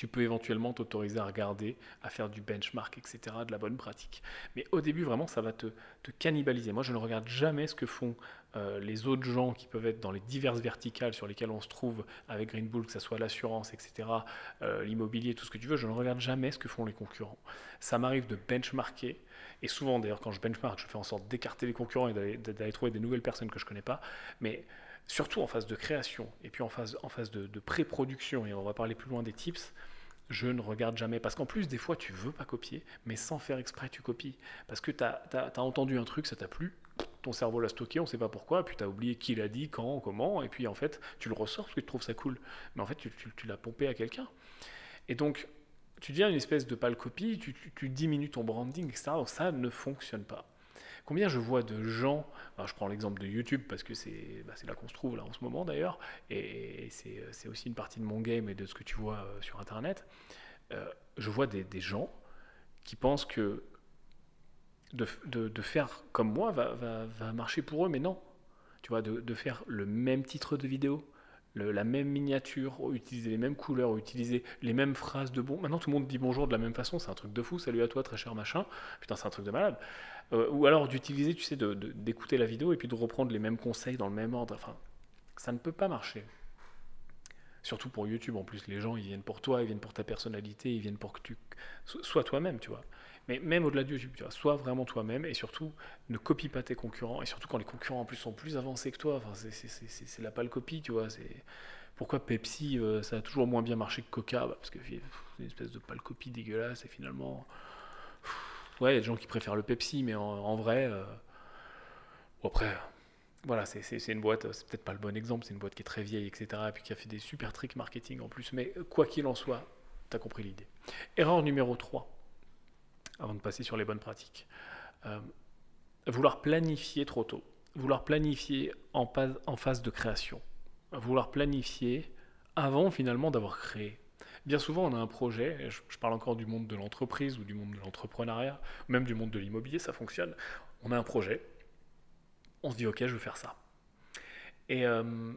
tu peux éventuellement t'autoriser à regarder, à faire du benchmark, etc., de la bonne pratique. Mais au début, vraiment, ça va te, te cannibaliser. Moi, je ne regarde jamais ce que font euh, les autres gens qui peuvent être dans les diverses verticales sur lesquelles on se trouve avec Green Bull, que ce soit l'assurance, etc., euh, l'immobilier, tout ce que tu veux. Je ne regarde jamais ce que font les concurrents. Ça m'arrive de benchmarker. Et souvent, d'ailleurs, quand je benchmark, je fais en sorte d'écarter les concurrents et d'aller trouver des nouvelles personnes que je ne connais pas. Mais surtout en phase de création et puis en phase, en phase de, de pré-production, et on va parler plus loin des tips, je ne regarde jamais. Parce qu'en plus, des fois, tu veux pas copier, mais sans faire exprès, tu copies. Parce que tu as, entendu un truc, ça t'a plu, ton cerveau l'a stocké, on ne sait pas pourquoi, puis tu as oublié qui l'a dit, quand, comment, et puis en fait, tu le ressors parce que tu trouves ça cool. Mais en fait, tu, l'as pompé à quelqu'un. Et donc, tu deviens une espèce de pâle copie, tu, tu, diminues ton branding, etc. Donc ça ne fonctionne pas. Combien je vois de gens, je prends l'exemple de YouTube parce que bah, c'est là qu'on se trouve là en ce moment d'ailleurs, et, c'est aussi une partie de mon game et de ce que tu vois euh, sur Internet, euh, je vois des, gens qui pensent que de, faire comme moi va, marcher pour eux, mais non. Tu vois, de faire le même titre de vidéo, la même miniature, utiliser les mêmes couleurs, utiliser les mêmes phrases de bon. Maintenant, tout le monde dit bonjour de la même façon, c'est un truc de fou. Salut à toi, très cher machin. Putain, c'est un truc de malade. Euh, ou alors d'utiliser, tu sais, d'écouter la vidéo et puis de reprendre les mêmes conseils dans le même ordre. Enfin, ça ne peut pas marcher. Surtout pour YouTube, en plus, les gens, ils viennent pour toi, ils viennent pour ta personnalité, ils viennent pour que tu sois toi-même, tu vois. Mais même au-delà de YouTube, sois vraiment toi-même et surtout ne copie pas tes concurrents. Et surtout quand les concurrents en plus sont plus avancés que toi, enfin, c'est la pâle copie, tu vois. Pourquoi Pepsi, euh, ça a toujours moins bien marché que Coca? Bah, Parce que c'est une espèce de pâle copie dégueulasse et finalement. ouais, il y a des gens qui préfèrent le Pepsi, mais en, vrai. Euh, après, voilà, c'est une boîte, c'est peut-être pas le bon exemple, c'est une boîte qui est très vieille, etc. Et puis qui a fait des super tricks marketing en plus. Mais quoi qu'il en soit, tu as compris l'idée. Erreur numéro 3 avant de passer sur les bonnes pratiques. Euh, vouloir planifier trop tôt, vouloir planifier en, phase de création, vouloir planifier avant finalement d'avoir créé. Bien souvent, on a un projet, je, je parle encore du monde de l'entreprise ou du monde de l'entrepreneuriat, même du monde de l'immobilier, ça fonctionne. On a un projet, on se dit ok, je veux faire ça. Et euh,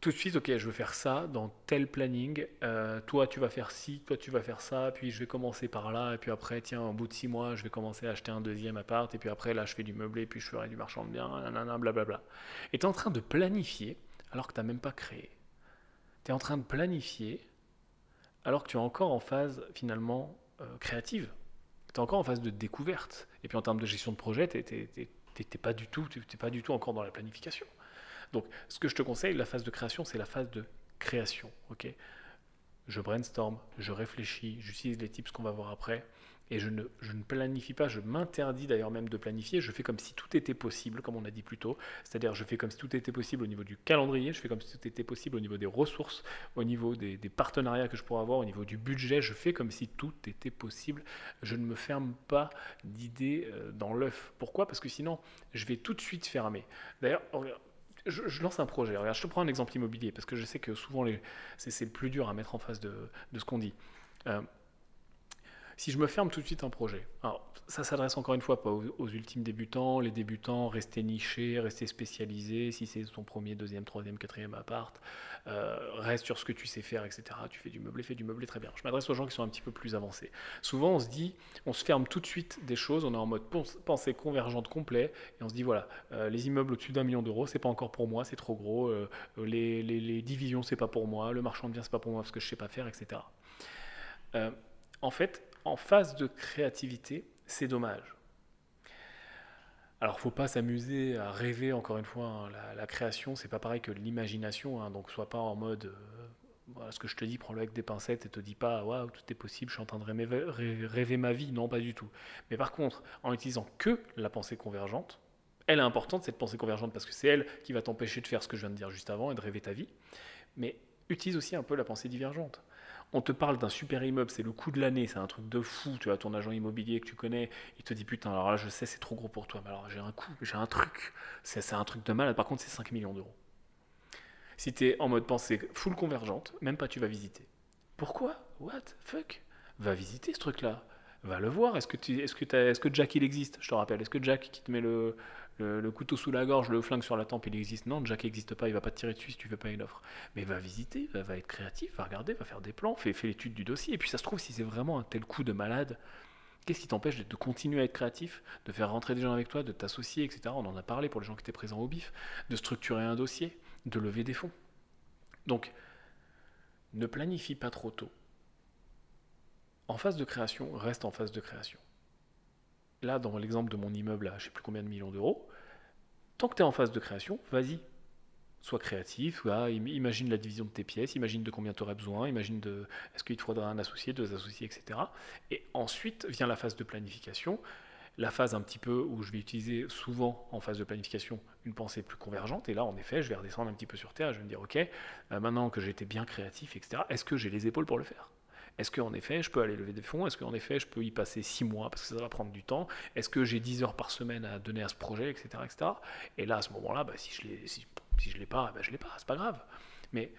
tout de suite, ok, je veux faire ça dans tel planning. Euh, toi, tu vas faire ci, toi, tu vas faire ça. Puis je vais commencer par là. Et puis après, tiens, au bout de six mois, je vais commencer à acheter un deuxième appart. Et puis après, là, je fais du meublé. Puis je ferai du marchand de biens. Nanana, blablabla. Et tu es en train de planifier alors que tu n'as même pas créé. Tu es en train de planifier alors que tu es encore en phase finalement euh, créative. Tu es encore en phase de découverte. Et puis en termes de gestion de projet, tu n'es pas, pas du tout encore dans la planification. Donc, ce que je te conseille, la phase de création, c'est la phase de création. ok? Je brainstorm, je réfléchis, j'utilise les tips qu'on va voir après, et je ne, je ne planifie pas, je m'interdis d'ailleurs même de planifier, je fais comme si tout était possible, comme on a dit plus tôt, c'est-à-dire je fais comme si tout était possible au niveau du calendrier, je fais comme si tout était possible au niveau des ressources, au niveau des, des partenariats que je pourrais avoir, au niveau du budget, je fais comme si tout était possible, je ne me ferme pas d'idées euh, dans l'œuf. Pourquoi? Parce que sinon, je vais tout de suite fermer. D'ailleurs, je, lance un projet. Regarde, je te prends un exemple immobilier parce que je sais que souvent c'est, le plus dur à mettre en face de, ce qu'on dit. Euh, si je me ferme tout de suite un projet, alors ça s'adresse encore une fois pas aux, ultimes débutants, les débutants, rester nichés, rester spécialisés, si c'est ton premier, deuxième, troisième, quatrième appart, euh, reste sur ce que tu sais faire, etc. Tu fais du meublé, fais du meublé, très bien. Je m'adresse aux gens qui sont un petit peu plus avancés. Souvent on se dit, on se ferme tout de suite des choses, on est en mode pensée convergente complet, et on se dit voilà, euh, les immeubles au-dessus d'un million d'euros, c'est pas encore pour moi, c'est trop gros, euh, les, les, les, divisions, c'est pas pour moi, le marchand de biens, c'est pas pour moi parce que je sais pas faire, etc. en fait, en phase de créativité, c'est dommage. Alors, faut pas s'amuser à rêver, encore une fois, hein. la, la, création, c'est pas pareil que l'imagination, hein. donc sois pas en mode, euh, voilà ce que je te dis, prends-le avec des pincettes et te dis pas, waouh, tout est possible, je suis en train de rêver, rêver, ma vie, non, pas du tout. Mais par contre, en utilisant que la pensée convergente, elle est importante, cette pensée convergente, parce que c'est elle qui va t'empêcher de faire ce que je viens de dire juste avant et de rêver ta vie, mais utilise aussi un peu la pensée divergente on te parle d'un super immeuble, c'est le coup de l'année, c'est un truc de fou, tu as ton agent immobilier que tu connais, il te dit putain, alors là je sais c'est trop gros pour toi, mais alors j'ai un coup, j'ai un truc, c'est un truc de mal, par contre c'est 5 millions d'euros. Si tu es en mode pensée full convergente, même pas tu vas visiter. Pourquoi? What Fuck? Va visiter ce truc-là. Va le voir. Est-ce que, que est-ce que Jack il existe? Je te rappelle. Est-ce que Jack qui te met le, le, couteau sous la gorge, le flingue sur la tempe, il existe. Non, Jack n'existe pas, il va pas te tirer dessus si tu fais pas une offre. Mais va visiter, va, être créatif, va regarder, va faire des plans, fais, l'étude du dossier. Et puis ça se trouve, si c'est vraiment un tel coup de malade, qu'est-ce qui t'empêche de, continuer à être créatif, de faire rentrer des gens avec toi, de t'associer, etc. On en a parlé pour les gens qui étaient présents au BIF, de structurer un dossier, de lever des fonds. Donc, ne planifie pas trop tôt. En phase de création, reste en phase de création là, dans l'exemple de mon immeuble à je ne sais plus combien de millions d'euros, tant que tu es en phase de création, vas-y. Sois créatif, imagine la division de tes pièces, imagine de combien tu aurais besoin, imagine de est-ce qu'il te faudra un associé, deux associés, etc. Et ensuite vient la phase de planification, la phase un petit peu où je vais utiliser souvent en phase de planification une pensée plus convergente. Et là, en effet, je vais redescendre un petit peu sur terre, je vais me dire, ok, euh, maintenant que j'ai été bien créatif, etc., est-ce que j'ai les épaules pour le faire? Est-ce qu'en effet, je peux aller lever des fonds? Est-ce qu'en effet, je peux y passer 6 mois parce que ça va prendre du temps? Est-ce que j'ai 10 heures par semaine à donner à ce projet, etc. etc. Et là, à ce moment-là, bah, si je ne si, si l'ai pas, bah, je ne l'ai pas, c'est pas grave. Mais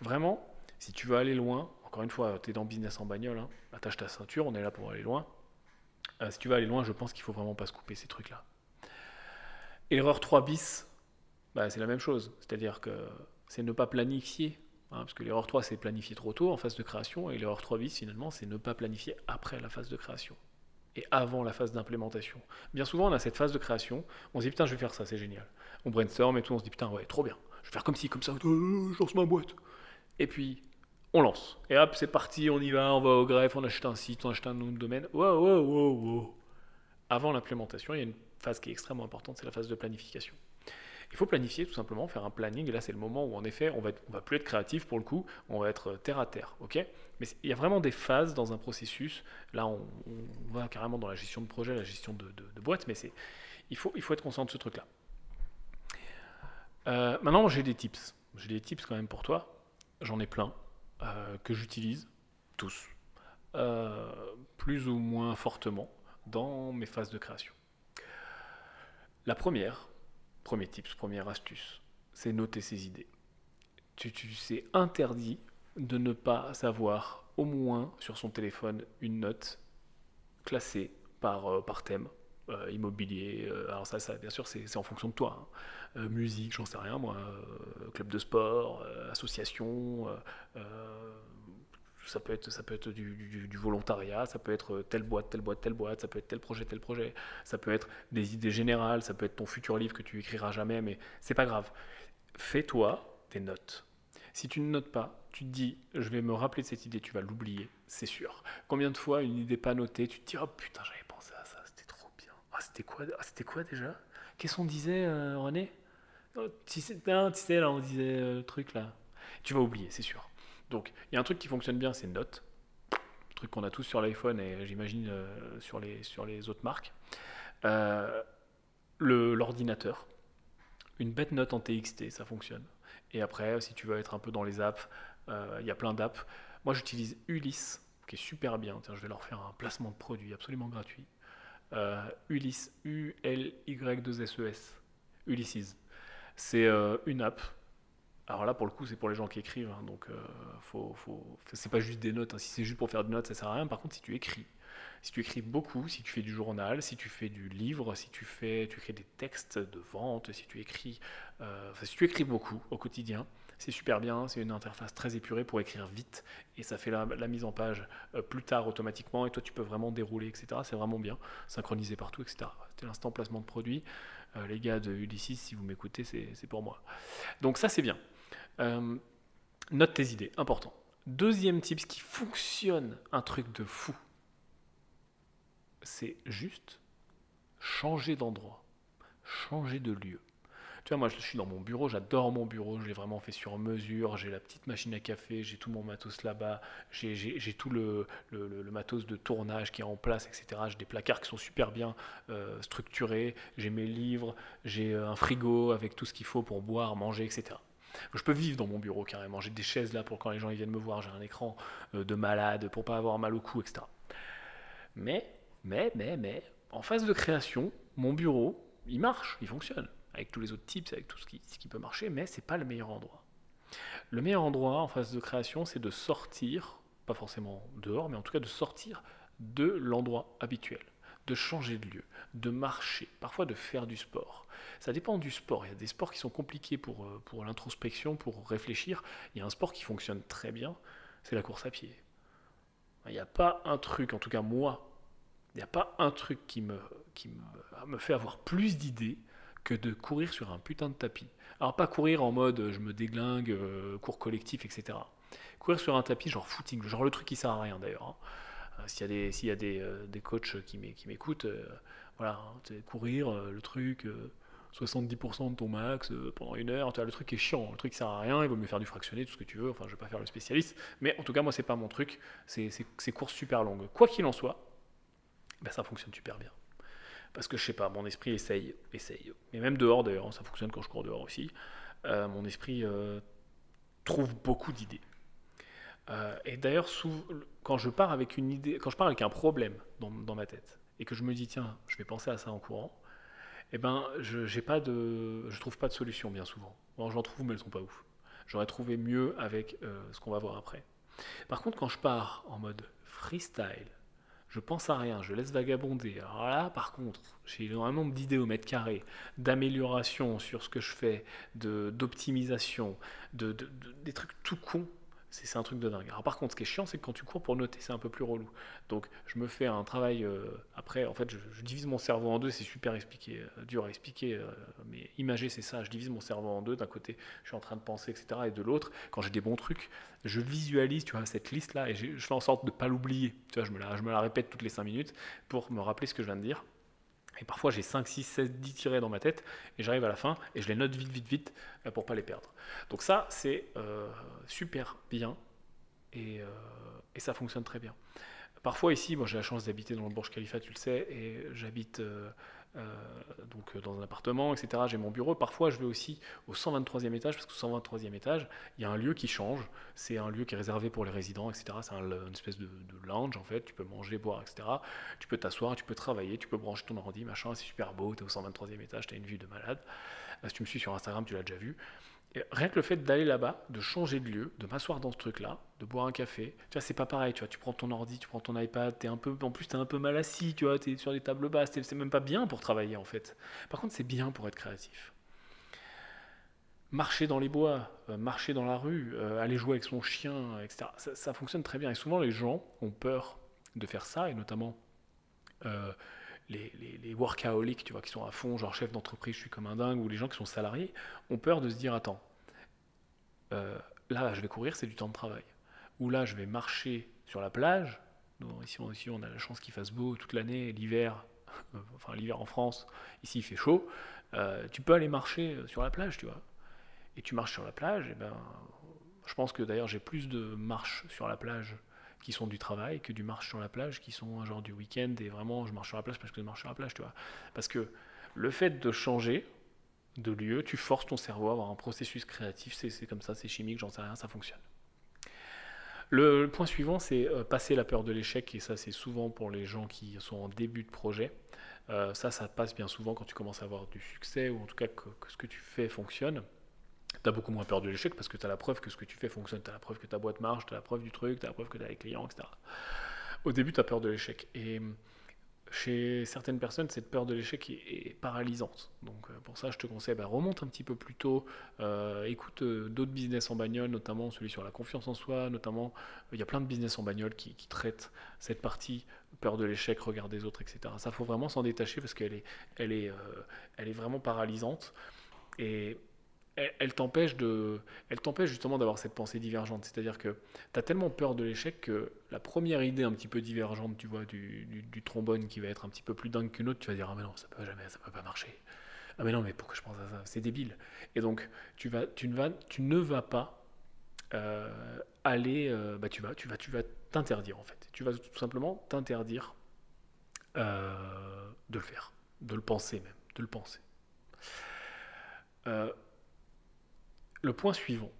vraiment, si tu veux aller loin, encore une fois, tu es dans business en bagnole, hein, attache ta ceinture, on est là pour aller loin. Euh, si tu veux aller loin, je pense qu'il faut vraiment pas se couper ces trucs-là. Et l'erreur 3 bis, bah, c'est la même chose. C'est-à-dire que c'est ne pas planifier. Hein, parce que l'erreur 3, c'est planifier trop tôt en phase de création. Et l'erreur 3 bis, finalement, c'est ne pas planifier après la phase de création. Et avant la phase d'implémentation. Bien souvent, on a cette phase de création. On se dit, putain, je vais faire ça, c'est génial. On brainstorm et tout. On se dit, putain, ouais, trop bien. Je vais faire comme ci, comme ça. euh, Je lance ma boîte. Et puis, on lance. Et hop, c'est parti, on y va, on va au greffe, on achète un site, on achète un de domaine. Wow, wow, wow, wow. Avant l'implémentation, il y a une phase qui est extrêmement importante, c'est la phase de planification. Il faut planifier tout simplement, faire un planning, et là c'est le moment où en effet on va, on va plus être créatif pour le coup, on va être terre à terre, Mais il y a vraiment des phases dans un processus, là on, va carrément dans la gestion de projet, la gestion de, boîte, mais il, faut, il faut être conscient de ce truc-là. Euh, maintenant j'ai des tips, j'ai des tips quand même pour toi, j'en ai plein, euh, que j'utilise tous, euh, plus ou moins fortement dans mes phases de création. La première, premier tips, première astuce, c'est noter ses idées. Tu, tu, interdit de ne pas savoir au moins sur son téléphone une note classée par, euh, par thème. euh, immobilier, euh, alors ça, ça bien sûr c'est, en fonction de toi. hein. Musique, j'en sais rien moi, club de sport, association, ça peut être, ça peut être du, volontariat, ça peut être telle boîte, telle boîte, telle boîte, ça peut être tel projet, tel projet, ça peut être des idées générales, ça peut être ton futur livre que tu écriras jamais, mais c'est pas grave. Fais-toi des notes. Si tu ne notes pas, tu te dis, je vais me rappeler de cette idée, tu vas l'oublier, c'est sûr. Combien de fois une idée pas notée, tu te dis, oh putain, j'avais pensé à ça, c'était trop bien. Ah, c'était quoi, ah, c'était quoi déjà? Qu'est-ce qu'on disait, euh, René? Oh, tu sais, non, tu sais, là, on disait euh, le truc là. Tu vas oublier, c'est sûr. Donc, il y a un truc qui fonctionne bien, c'est Note. Truc qu'on a tous sur l'iPhone et j'imagine euh, sur, les, autres marques. Euh, L'ordinateur. Une bête note en TXT, ça fonctionne. Et après, si tu veux être un peu dans les apps, euh, il y a plein d'apps. Moi, j'utilise Ulysse, qui est super bien. Tiens, je vais leur faire un placement de produit absolument gratuit. Euh, Ulysse, U-L-Y-2-S-E-S. Ulysses. C'est euh, une app. Alors là, pour le coup, c'est pour les gens qui écrivent. hein, donc, euh, faut, c'est pas juste des notes. hein. Si c'est juste pour faire des notes, ça sert à rien. Par contre, si tu écris, si tu écris beaucoup, si tu fais du journal, si tu fais du livre, si tu fais, tu écris des textes de vente, si tu écris, euh, si tu écris beaucoup au quotidien, c'est super bien. C'est une interface très épurée pour écrire vite et ça fait la, mise en page euh, plus tard automatiquement. Et toi, tu peux vraiment dérouler, etc. C'est vraiment bien, synchronisé partout, etc. C'était l'instant placement de produit. Euh, les gars de Ulysses, si vous m'écoutez, c'est pour moi. Donc ça, c'est bien. Euh, note tes idées, important. Deuxième ce qui fonctionne, un truc de fou, c'est juste changer d'endroit, changer de lieu. Tu vois, moi je suis dans mon bureau, j'adore mon bureau, j'ai vraiment fait sur mesure, j'ai la petite machine à café, j'ai tout mon matos là-bas, j'ai- tout le matos de tournage qui est en place, etc. J'ai des placards qui sont super bien euh, structurés, j'ai mes livres, j'ai euh, un frigo avec tout ce qu'il faut pour boire, manger, etc. Je peux vivre dans mon bureau carrément. J'ai des chaises là pour quand les gens viennent me voir. J'ai un écran euh, de malade pour pas avoir mal au cou, etc. Mais, mais, mais, mais, en phase de création, mon bureau, il marche, il fonctionne. Avec tous les autres types, avec tout ce qui, ce qui peut marcher, mais c'est pas le meilleur endroit. Le meilleur endroit en phase de création, c'est de sortir, pas forcément dehors, mais en tout cas de sortir de l'endroit habituel, de changer de lieu, de marcher, parfois de faire du sport. Ça dépend du sport. Il y a des sports qui sont compliqués pour, euh, pour l'introspection, pour réfléchir. Il y a un sport qui fonctionne très bien, c'est la course à pied. Il n'y a pas un truc, en tout cas moi, il n'y a pas un truc qui me, qui me, fait avoir plus d'idées que de courir sur un putain de tapis. Alors pas courir en mode euh, je me déglingue, euh, cours collectif, etc. Courir sur un tapis genre footing, genre le truc qui sert à rien d'ailleurs. hein. Euh, S'il y a des, s'il y a des, euh, des coachs qui m'é- qui m'écoutent, euh, voilà, hein, courir, le truc, euh, 70% de ton max pendant une heure, le truc est chiant, le truc sert à rien, il vaut mieux faire du fractionné, tout ce que tu veux, enfin je vais pas faire le spécialiste, mais en tout cas moi c'est pas mon truc, c'est c'est- c'est courses super longues. Quoi qu'il en soit, ben, ça fonctionne super bien. Parce que je sais pas, mon esprit essaye, essaye. Mais même dehors d'ailleurs, hein, ça fonctionne quand je cours dehors aussi. Mon esprit trouve beaucoup d'idées. Euh, et d'ailleurs, quand je pars avec une idée, quand je pars avec un problème dans, ma tête, et que je me dis tiens, je vais penser à ça en courant, eh ben, je pas de, trouve pas de solution bien souvent. Bon, j'en trouve, mais elles sont pas ouf. J'aurais trouvé mieux avec euh, ce qu'on va voir après. Par contre, quand je pars en mode freestyle, je pense à rien, je laisse vagabonder. Alors là, par contre, j'ai un nombre d'idées au mètre carré, d'amélioration sur ce que je fais, d'optimisation, de, des trucs tout cons c'est un truc de dingue. Alors par contre, ce qui est chiant, c'est que quand tu cours pour noter, c'est un peu plus relou. Donc je me fais un travail euh, après. En fait, je, divise mon cerveau en deux. C'est super expliqué, euh, dur à expliquer, euh, mais imager, c'est ça. Je divise mon cerveau en deux. D'un côté, je suis en train de penser, etc. Et de l'autre, quand j'ai des bons trucs, je visualise, tu vois, cette liste là, et je fais en sorte de pas l'oublier. Tu vois, je me la, je me la répète toutes les 5 minutes pour me rappeler ce que je viens de dire. Et parfois, j'ai 5, 6, 7, 10 tirés dans ma tête, et j'arrive à la fin, et je les note vite, vite, vite, euh, pour pas les perdre. Donc ça, c'est euh, super bien, et, euh, et, ça fonctionne très bien. Parfois ici, j'ai la chance d'habiter dans le Burj Khalifa, tu le sais, et j'habite donc euh, dans un appartement, etc. J'ai mon bureau. Parfois, je vais aussi au 123e étage, parce que 123e étage, il y a un lieu qui change. C'est un lieu qui est réservé pour les résidents, etc. C'est une espèce de, lounge, en fait. Tu peux manger, boire, etc. Tu peux t'asseoir, tu peux travailler, tu peux brancher ton ordi, machin. C'est super beau. Tu es au 123e étage, tu as une vue de malade. Euh, si tu me suis sur Instagram, tu l'as déjà vu rien que le fait d'aller là-bas, de changer de lieu, de m'asseoir dans ce truc-là, de boire un café, tu vois, c'est pas pareil, tu vois, tu prends ton ordi, tu prends ton iPad, es un peu, en plus, tu es un peu mal assis, tu vois, tu es sur des tables basses, c'est même pas bien pour travailler, en fait. Par contre, c'est bien pour être créatif. Marcher dans les bois, euh, marcher dans la rue, euh, aller jouer avec son chien, etc., ça, fonctionne très bien. Et souvent, les gens ont peur de faire ça, et notamment... Euh, les, les, workaholics, tu vois, qui sont à fond, genre chef d'entreprise, je suis comme un dingue, ou les gens qui sont salariés, ont peur de se dire, attends, euh, là, je vais courir, c'est du temps de travail. Ou là, je vais marcher sur la plage. ici, on, ici, on a la chance qu'il fasse beau toute l'année, l'hiver, enfin l'hiver en France, ici il fait chaud. Euh, tu peux aller marcher sur la plage, tu vois. Et tu marches sur la plage, et ben, je pense que d'ailleurs j'ai plus de marches sur la plage qui sont du travail que du marche sur la plage, qui sont genre du week-end et vraiment je marche sur la plage parce que je marche sur la plage, tu vois. Parce que le fait de changer de lieu, tu forces ton cerveau à avoir un processus créatif, c'est comme ça, c'est chimique, j'en sais rien, ça fonctionne. Le, point suivant, c'est euh, passer la peur de l'échec, et ça c'est souvent pour les gens qui sont en début de projet. Euh, ça, ça passe bien souvent quand tu commences à avoir du succès, ou en tout cas que ce que tu fais fonctionne tu as beaucoup moins peur de l'échec parce que tu as la preuve que ce que tu fais fonctionne, tu as la preuve que ta boîte marche, tu as la preuve du truc, tu as la preuve que tu as les clients, etc. Au début, tu as peur de l'échec. Et chez certaines personnes, cette peur de l'échec est, paralysante. Donc euh, pour ça, je te conseille, bah, remonte un petit peu plus tôt, euh, écoute euh, d'autres business en bagnole, notamment celui sur la confiance en soi, notamment, il y a plein de business en bagnole qui, traitent cette partie peur de l'échec, regard des autres, etc. Ça, faut vraiment s'en détacher parce qu'elle est, elle est, elle est vraiment paralysante. Et elle, t'empêche de, elle t'empêche justement d'avoir cette pensée divergente. C'est-à-dire que tu as tellement peur de l'échec que la première idée un petit peu divergente, tu vois, du, trombone qui va être un petit peu plus dingue qu'une autre, tu vas dire ah mais non ça peut jamais, ça peut pas marcher. Ah mais non mais pourquoi je pense à ça? C'est débile. Et donc tu vas, tu ne vas, tu ne vas pas euh, aller, euh, bah tu vas, tu vas, tu vas t'interdire en fait. Tu vas tout simplement t'interdire euh, de le faire, de le penser même, de le penser. Le point suivant,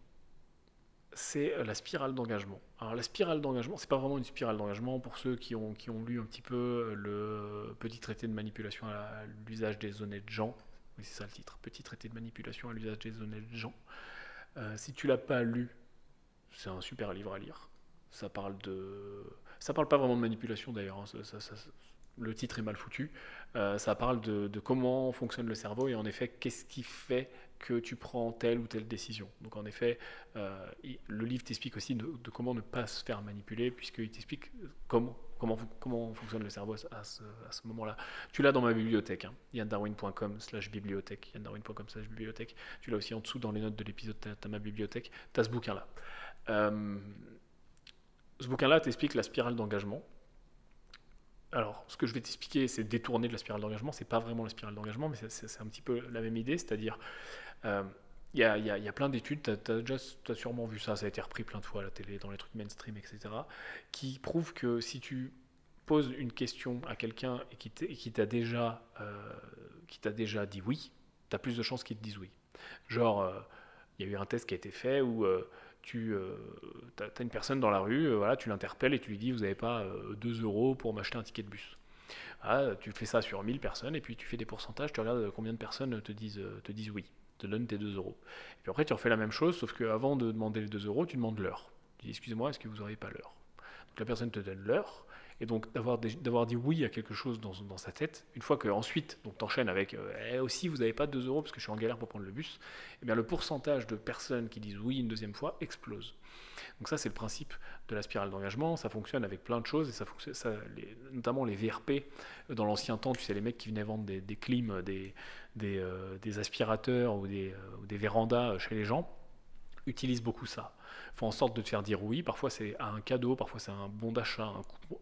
c'est euh, la spirale d'engagement. Alors la spirale d'engagement, c'est pas vraiment une spirale d'engagement pour ceux qui ont, qui ont lu un petit peu euh, le petit traité de manipulation à l'usage des honnêtes gens. Oui, c'est ça le titre. Petit traité de manipulation à l'usage des honnêtes gens. Euh, si tu l'as pas lu, c'est un super livre à lire. Ça parle de, ça parle pas vraiment de manipulation d'ailleurs. Hein. Le titre est mal foutu. ça parle de, comment fonctionne le cerveau et en effet, qu'est-ce qui fait que tu prends telle ou telle décision. Donc en effet, euh, le livre t'explique aussi de, comment ne pas se faire manipuler, puisqu'il t'explique comment, comment, comment fonctionne le cerveau à ce, moment-là. Tu l'as dans ma bibliothèque, hein, yandarwin.com slash bibliothèque, yandarwin.com slash bibliothèque. Tu l'as aussi en dessous dans les notes de l'épisode, tu as, ma bibliothèque, tu as ce bouquin-là. Euh, ce bouquin-là t'explique la spirale d'engagement. Alors, ce que je vais t'expliquer, c'est détourner de la spirale d'engagement. C'est pas vraiment la spirale d'engagement, mais c'est un petit peu la même idée, c'est-à-dire il euh, y, a, plein d'études, tu as, as, sûrement vu ça, ça a été repris plein de fois à la télé, dans les trucs mainstream, etc., qui prouvent que si tu poses une question à quelqu'un et qui t'a déjà, euh, déjà dit oui, tu as plus de chances qu'il te dise oui. Genre, il euh, y a eu un test qui a été fait où tu as, une personne dans la rue, voilà, tu l'interpelles et tu lui dis, vous n'avez pas 2 euros pour m'acheter un ticket de bus. Ah, tu fais ça sur 1000 personnes et puis tu fais des pourcentages, tu regardes combien de personnes te disent, te disent oui te donne tes 2 euros. Et puis après, tu refais la même chose, sauf qu'avant de demander les 2 euros, tu demandes l'heure. Tu dis, excusez-moi, est-ce que vous n'aurez pas l'heure? Donc la personne te donne l'heure, Et donc d'avoir dit oui à quelque chose dans, sa tête, une fois que ensuite donc t'enchaînes avec euh, eh aussi vous n'avez pas 2 euros parce que je suis en galère pour prendre le bus, eh bien le pourcentage de personnes qui disent oui une deuxième fois explose. Donc ça c'est le principe de la spirale d'engagement, ça fonctionne avec plein de choses et ça fonctionne, notamment les VRP dans l'ancien temps, tu sais les mecs qui venaient vendre des, des clims, des des, euh, des aspirateurs ou des, euh, ou des vérandas chez les gens utilisent beaucoup ça font en sorte de te faire dire oui. Parfois c'est un cadeau, parfois c'est un bon d'achat,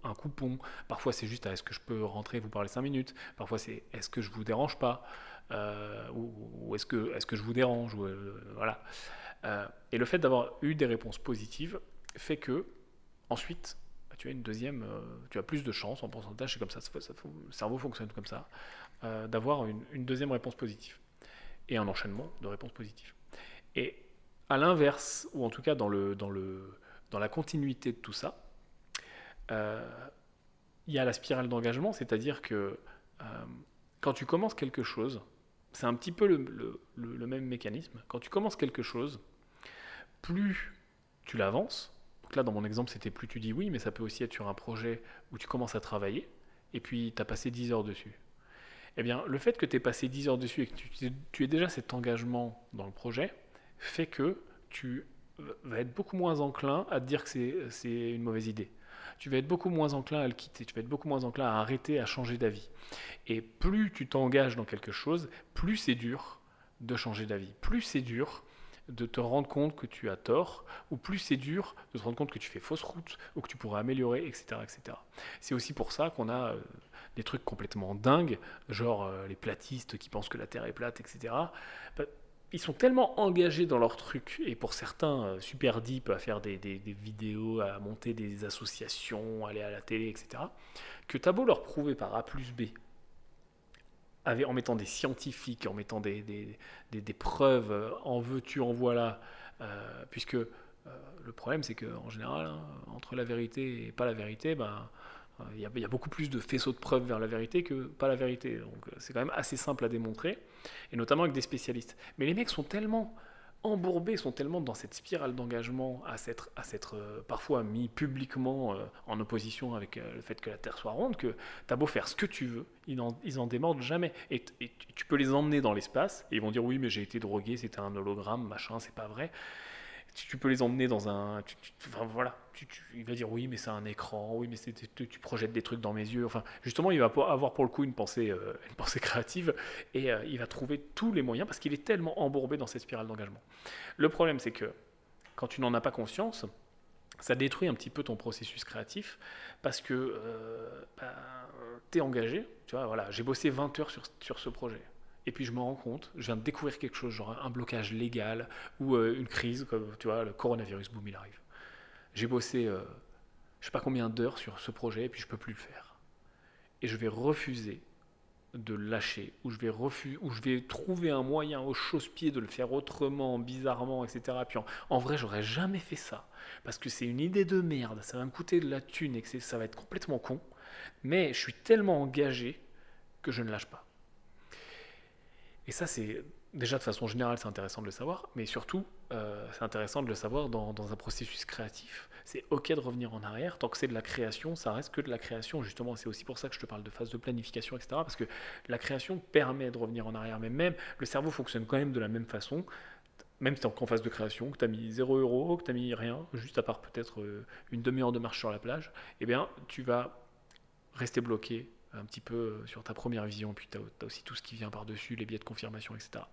un, coupon, parfois c'est juste est-ce que je peux rentrer vous parler 5 minutes, parfois c'est est-ce que je vous dérange pas, euh, ou, est-ce que, est que je vous dérange, euh, voilà. Euh, et le fait d'avoir eu des réponses positives fait que ensuite bah, tu as une deuxième, tu as plus de chances en pourcentage, c'est comme ça, le cerveau fonctionne comme ça, d'avoir une, une deuxième réponse positive et un enchaînement de réponses positives. Et à l'inverse, ou en tout cas dans, le, dans, le, dans la continuité de tout ça, euh, il y a la spirale d'engagement, c'est-à-dire que euh, quand tu commences quelque chose, c'est un petit peu le, même mécanisme. Quand tu commences quelque chose, plus tu l'avances, donc là dans mon exemple c'était plus tu dis oui, mais ça peut aussi être sur un projet où tu commences à travailler, et puis tu as passé 10 heures dessus. Eh bien, le fait que tu aies passé 10 heures dessus et que tu, tu aies déjà cet engagement dans le projet, fait que tu vas être beaucoup moins enclin à te dire que c'est une mauvaise idée. Tu vas être beaucoup moins enclin à le quitter, tu vas être beaucoup moins enclin à arrêter, à changer d'avis. Et plus tu t'engages dans quelque chose, plus c'est dur de changer d'avis. Plus c'est dur de te rendre compte que tu as tort, ou plus c'est dur de te rendre compte que tu fais fausse route, ou que tu pourrais améliorer, etc. etc. C'est aussi pour ça qu'on a euh, des trucs complètement dingues, genre euh, les platistes qui pensent que la Terre est plate, etc ils sont tellement engagés dans leur truc, et pour certains, euh, super deep, à faire des, vidéos, à monter des associations, aller à la télé, etc., que t'as beau leur prouver par A plus B, en mettant des scientifiques, en mettant des, des preuves, euh, en veux-tu, en voilà, euh, puisque le problème c'est qu'en général, hein, entre la vérité et pas la vérité, ben, il y, a, il y, a, beaucoup plus de faisceaux de preuves vers la vérité que pas la vérité. Donc c'est quand même assez simple à démontrer, et notamment avec des spécialistes. Mais les mecs sont tellement embourbés, sont tellement dans cette spirale d'engagement à s'être, à s'être euh, parfois mis publiquement euh, en opposition avec euh, le fait que la Terre soit ronde, que tu as beau faire ce que tu veux, ils n'en, ils en démordent jamais. Et, et, tu peux les emmener dans l'espace, et ils vont dire oui mais j'ai été drogué, c'était un hologramme, machin, c'est pas vrai tu peux les emmener dans un. enfin voilà, il va dire oui, mais c'est un écran, oui, mais tu projettes des trucs dans mes yeux. Enfin, justement, il va avoir pour le coup une pensée, euh, une pensée créative et euh, il va trouver tous les moyens parce qu'il est tellement embourbé dans cette spirale d'engagement. Le problème, c'est que quand tu n'en as pas conscience, ça détruit un petit peu ton processus créatif parce que euh, bah, tu es engagé. Tu vois, voilà, j'ai bossé 20 heures sur, sur ce projet. Et puis je me rends compte, je viens de découvrir quelque chose, genre un blocage légal ou euh, une crise, comme tu vois, le coronavirus, boum, il arrive. J'ai bossé, euh, je sais pas combien d'heures sur ce projet, et puis je peux plus le faire. Et je vais refuser de lâcher, ou je vais refuser, ou je vais trouver un moyen au chausse-pied de le faire autrement, bizarrement, etc. Puis en, en vrai, j'aurais jamais fait ça, parce que c'est une idée de merde, ça va me coûter de la thune et ça va être complètement con. Mais je suis tellement engagé que je ne lâche pas. Et ça, c'est déjà de façon générale, c'est intéressant de le savoir, mais surtout, euh, c'est intéressant de le savoir dans, un processus créatif. C'est ok de revenir en arrière, tant que c'est de la création, ça reste que de la création, justement. C'est aussi pour ça que je te parle de phase de planification, etc. Parce que la création permet de revenir en arrière, mais même le cerveau fonctionne quand même de la même façon. Même si tu es en phase de création, que tu as mis 0 euros, que tu as mis rien, juste à part peut-être euh, une demi-heure de marche sur la plage, eh bien, tu vas rester bloqué un petit peu euh, sur ta première vision, puis tu as, aussi tout ce qui vient par-dessus, les biais de confirmation, etc.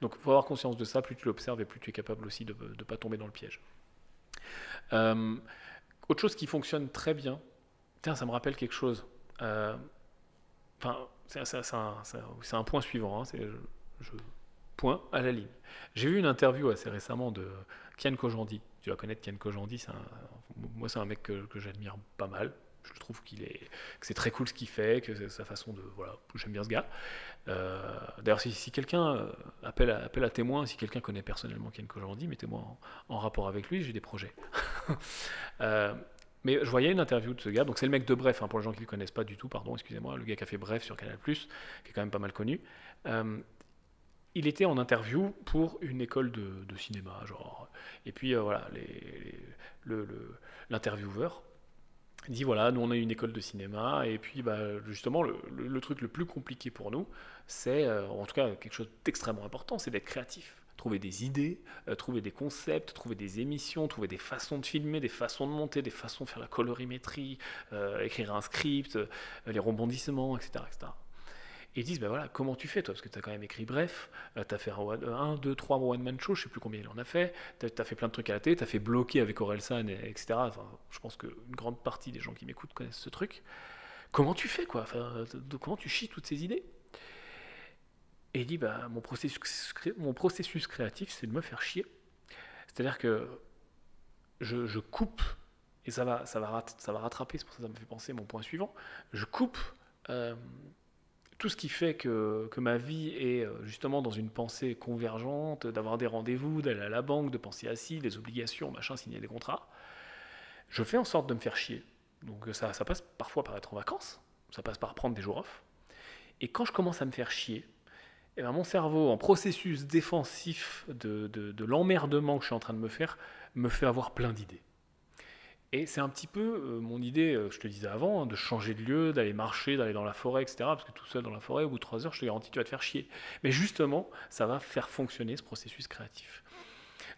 Donc il faut avoir conscience de ça, plus tu l'observes et plus tu es capable aussi de ne pas tomber dans le piège. Euh, autre chose qui fonctionne très bien, tiens, ça me rappelle quelque chose. Euh, enfin, c'est un, point suivant, hein, c'est je, point à la ligne. J'ai vu une interview assez récemment de Kian Kojandi. Tu vas connaître Kian Kojandi, moi c'est un mec que j'admire pas mal, je trouve qu'il est, que c'est très cool ce qu'il fait, que sa façon de. Voilà, j'aime bien ce gars. Euh, d'ailleurs, si, quelqu'un euh, appelle, à, appelle à témoin, si quelqu'un connaît personnellement Ken Kojandi, mettez-moi en, rapport avec lui, j'ai des projets. Euh, mais je voyais une interview de ce gars, donc c'est le mec de Bref, hein, pour les gens qui ne le connaissent pas du tout, pardon, excusez-moi, le gars qui a fait Bref sur Canal, qui est quand même pas mal connu. il était en interview pour une école de, cinéma, genre. Et puis voilà, les, l'intervieweur dit voilà, nous on a une école de cinéma, et puis bah, justement, le, truc le plus compliqué pour nous, c'est, euh, en tout cas quelque chose d'extrêmement important, c'est d'être créatif. Trouver des idées, euh, trouver des concepts, trouver des émissions, trouver des façons de filmer, des façons de monter, des façons de faire la colorimétrie, euh, écrire un script, les rebondissements, etc. etc. Et ils disent, ben voilà, comment tu fais toi? Parce que tu as quand même écrit Bref, tu as fait un, one- un, deux, trois one-man show, je sais plus combien il en a fait, tu as, fait plein de trucs à la télé, tu as fait bloquer avec Orelsan, et- etc. Enfin, je pense qu'une grande partie des gens qui m'écoutent connaissent ce truc. Comment tu fais quoi? Enfin, de- Comment tu chies toutes ces idées? Et il dit, bah, mon, processus, mon processus créatif, c'est de me faire chier. C'est-à-dire que je, coupe, et ça va, ça, va ça va rattraper, c'est pour ça que ça me fait penser mon point suivant, je coupe euh, tout ce qui fait que, ma vie est euh, justement dans une pensée convergente, d'avoir des rendez-vous, d'aller à la banque, de penser ci, des obligations, machin, signer des contrats. Je fais en sorte de me faire chier. Donc ça, ça passe parfois par être en vacances, ça passe par prendre des jours off. Et quand je commence à me faire chier, eh ben, mon cerveau, en processus défensif de l'emmerdement que je suis en train de me faire, me fait avoir plein d'idées. Et c'est un petit peu euh, mon idée, euh, je te disais avant, hein, de changer de lieu, d'aller marcher, d'aller dans la forêt, etc. Parce que tout seul dans la forêt, au bout de trois heures, je te garantis, tu vas te faire chier. Mais justement, ça va faire fonctionner ce processus créatif.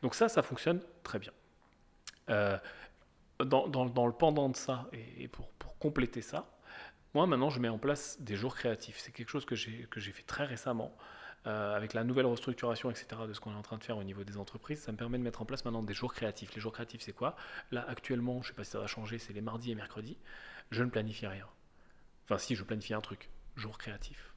Donc ça, ça fonctionne très bien. Euh, dans, le pendant de ça, et, pour, compléter ça, moi maintenant, je mets en place des jours créatifs. C'est quelque chose que j'ai fait très récemment. Euh, avec la nouvelle restructuration, etc., de ce qu'on est en train de faire au niveau des entreprises, ça me permet de mettre en place maintenant des jours créatifs. Les jours créatifs, c'est quoi? Là, actuellement, je ne sais pas si ça va changer, c'est les mardis et mercredis. Je ne planifie rien. Enfin, si, je planifie un truc. Jour créatif.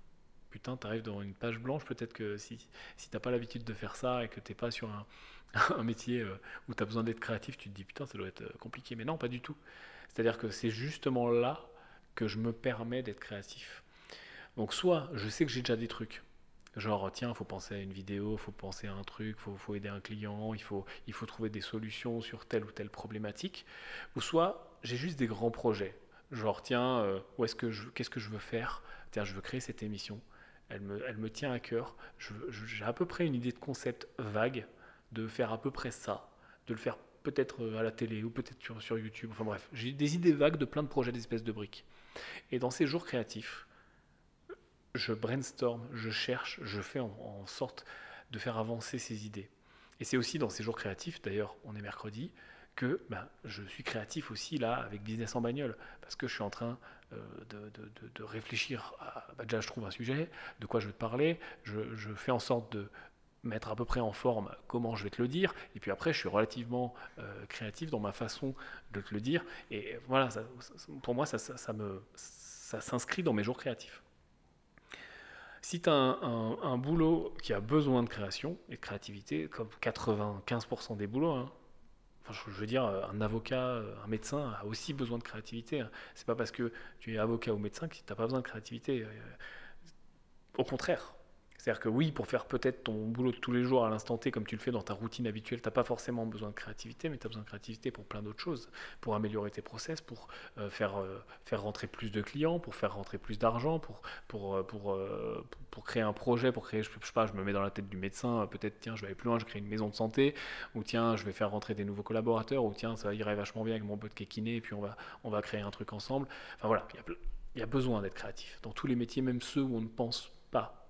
Putain, t'arrives devant une page blanche, peut-être que si, si t'as pas l'habitude de faire ça et que t'es pas sur un, un métier euh, où t'as besoin d'être créatif, tu te dis putain, ça doit être euh, compliqué. Mais non, pas du tout. C'est-à-dire que c'est justement là que je me permets d'être créatif. Donc, soit je sais que j'ai déjà des trucs, genre tiens, il faut penser à une vidéo, il faut penser à un truc, il faut, faut aider un client, il faut, il faut trouver des solutions sur telle ou telle problématique, ou soit j'ai juste des grands projets, genre tiens, euh, où est-ce que qu'est-ce que je veux faire? Tiens, je veux créer cette émission, elle me, elle me tient à cœur, j'ai à peu près une idée de concept vague, de faire à peu près ça, de le faire peut-être euh, à la télé ou peut-être sur, sur YouTube, enfin bref, j'ai des idées vagues de plein de projets, des espèces de briques. Et dans ces jours créatifs, je brainstorm, je cherche, je fais en, sorte de faire avancer ces idées. Et c'est aussi dans ces jours créatifs, d'ailleurs on est mercredi, que ben, je suis créatif aussi là avec Business en bagnole, parce que je suis en train euh, de, réfléchir à, bah, déjà je trouve un sujet, de quoi je veux te parler, je, fais en sorte de mettre à peu près en forme comment je vais te le dire, et puis après je suis relativement euh, créatif dans ma façon de te le dire, et voilà, pour moi ça s'inscrit dans mes jours créatifs. Si tu as un, boulot qui a besoin de création et de créativité, comme 95% des boulots, hein, je veux dire, un avocat, un médecin a aussi besoin de créativité. hein. C'est pas parce que tu es avocat ou médecin que tu n'as pas besoin de créativité. Euh, Au contraire. C'est-à-dire que oui, pour faire peut-être ton boulot de tous les jours à l'instant T, comme tu le fais dans ta routine habituelle, tu n'as pas forcément besoin de créativité, mais tu as besoin de créativité pour plein d'autres choses, pour améliorer tes process, pour euh, faire, euh, faire rentrer plus de clients, pour faire rentrer plus d'argent, pour, euh, créer un projet, pour créer, je, je sais pas, je me mets dans la tête du médecin, peut-être, tiens, je vais aller plus loin, je crée une maison de santé, ou tiens, je vais faire rentrer des nouveaux collaborateurs, ou tiens, ça irait vachement bien avec mon pote qui est kiné, et puis on va, créer un truc ensemble. Enfin voilà, il y a besoin d'être créatif. Dans tous les métiers, même ceux où on ne pense pas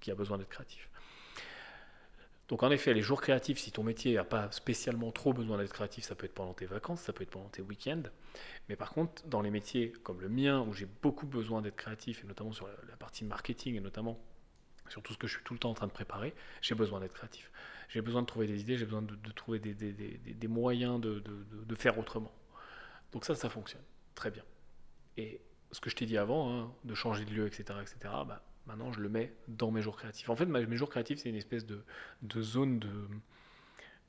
qu'il y a besoin d'être créatif. Donc en effet, les jours créatifs, si ton métier n'a pas spécialement trop besoin d'être créatif, ça peut être pendant tes vacances, ça peut être pendant tes week-ends. Mais par contre, dans les métiers comme le mien, où j'ai beaucoup besoin d'être créatif, et notamment sur la, partie marketing, et notamment sur tout ce que je suis tout le temps en train de préparer, j'ai besoin d'être créatif. J'ai besoin de trouver des idées, j'ai besoin de, trouver des, moyens de faire autrement. Donc ça, ça fonctionne très bien. Et ce que je t'ai dit avant, hein, de changer de lieu, etc., etc., bah, maintenant je le mets dans mes jours créatifs. En fait, mes jours créatifs, c'est une espèce de, zone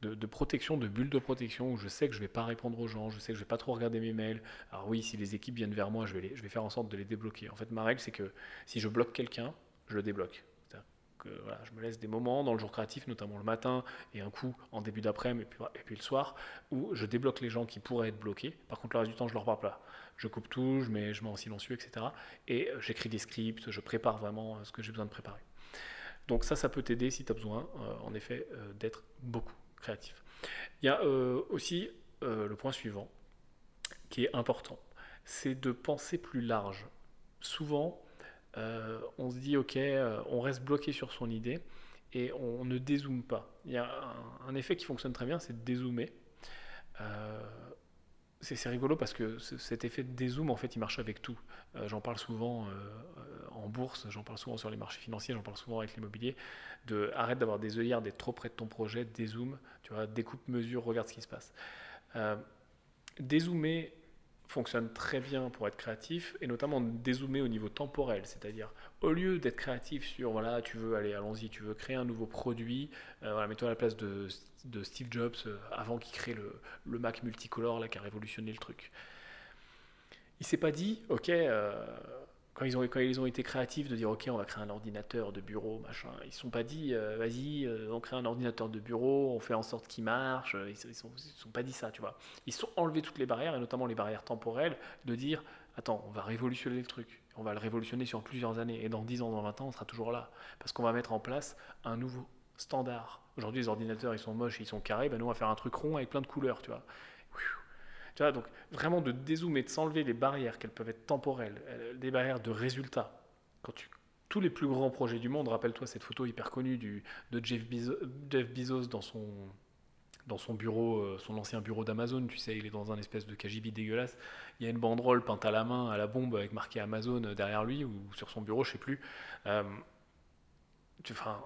de, protection, de bulle de protection, où je sais que je vais pas répondre aux gens, je sais que je vais pas trop regarder mes mails. Alors oui, si les équipes viennent vers moi, je vais faire en sorte de les débloquer. En fait, ma règle, c'est que si je bloque quelqu'un, je le débloque. C'est-à-dire que voilà, je me laisse des moments dans le jour créatif, notamment le matin et un coup en début d'après-midi et puis, le soir, où je débloque les gens qui pourraient être bloqués. Par contre, le reste du temps, je leur parle pas. Je coupe tout, je mets, je mets en silencieux, etc. Et euh, j'écris des scripts, je prépare vraiment euh, ce que j'ai besoin de préparer. Donc ça, ça peut t'aider si tu as besoin, euh, en effet, euh, d'être beaucoup créatif. Il y a euh, aussi euh, le point suivant qui est important. c'est de penser plus large. Souvent, euh, on se dit, ok, euh, on reste bloqué sur son idée et on ne dézoome pas. Il y a un, effet qui fonctionne très bien, c'est de dézoomer. Euh, c'est rigolo parce que ce- cet effet de dézoom, en fait, il marche avec tout. J'en parle souvent en bourse, j'en parle souvent sur les marchés financiers, j'en parle souvent avec l'immobilier. De arrête d'avoir des œillères, d'être trop près de ton projet, dézoome, tu vois, découpe, mesure, regarde ce qui se passe. Dézoomer fonctionne très bien pour être créatif et notamment dézoomer au niveau temporel, c'est-à-dire au lieu d'être créatif sur voilà, tu veux aller, allons-y, tu veux créer un nouveau produit, euh, voilà, mets-toi à la place de, de Steve Jobs euh, avant qu'il crée le, Mac multicolore là qui a révolutionné le truc. Il s'est pas dit, ok, euh, quand, ils ont, quand ils ont été créatifs de dire, ok, on va créer un ordinateur de bureau, machin, ils se sont pas dit, euh, vas-y, euh, on crée un ordinateur de bureau, on fait en sorte qu'il marche, ils, se- ils sont, ils se sont pas dit ça, tu vois. Ils sont enlevés toutes les barrières, et notamment les barrières temporelles, de dire, attends, on va révolutionner le truc, on va le révolutionner sur plusieurs années, et dans 10 ans, dans 20 ans, on sera toujours là, parce qu'on va mettre en place un nouveau standard. Aujourd'hui, les ordinateurs, ils sont moches, ils sont carrés, ben nous, on va faire un truc rond avec plein de couleurs, tu vois. Donc vraiment de dézoomer, de s'enlever les barrières, qu'elles peuvent être temporelles, euh, des barrières de résultats. Quand tu, tous les plus grands projets du monde, rappelle-toi cette photo hyper connue de Jeff Bezos, dans son, dans son bureau, euh, son ancien bureau d'Amazon, tu sais, il est dans un espèce de KGB dégueulasse. Il y a une banderole peinte à la main, à la bombe, avec marqué Amazon euh, derrière lui, ou sur son bureau, je sais plus. Enfin,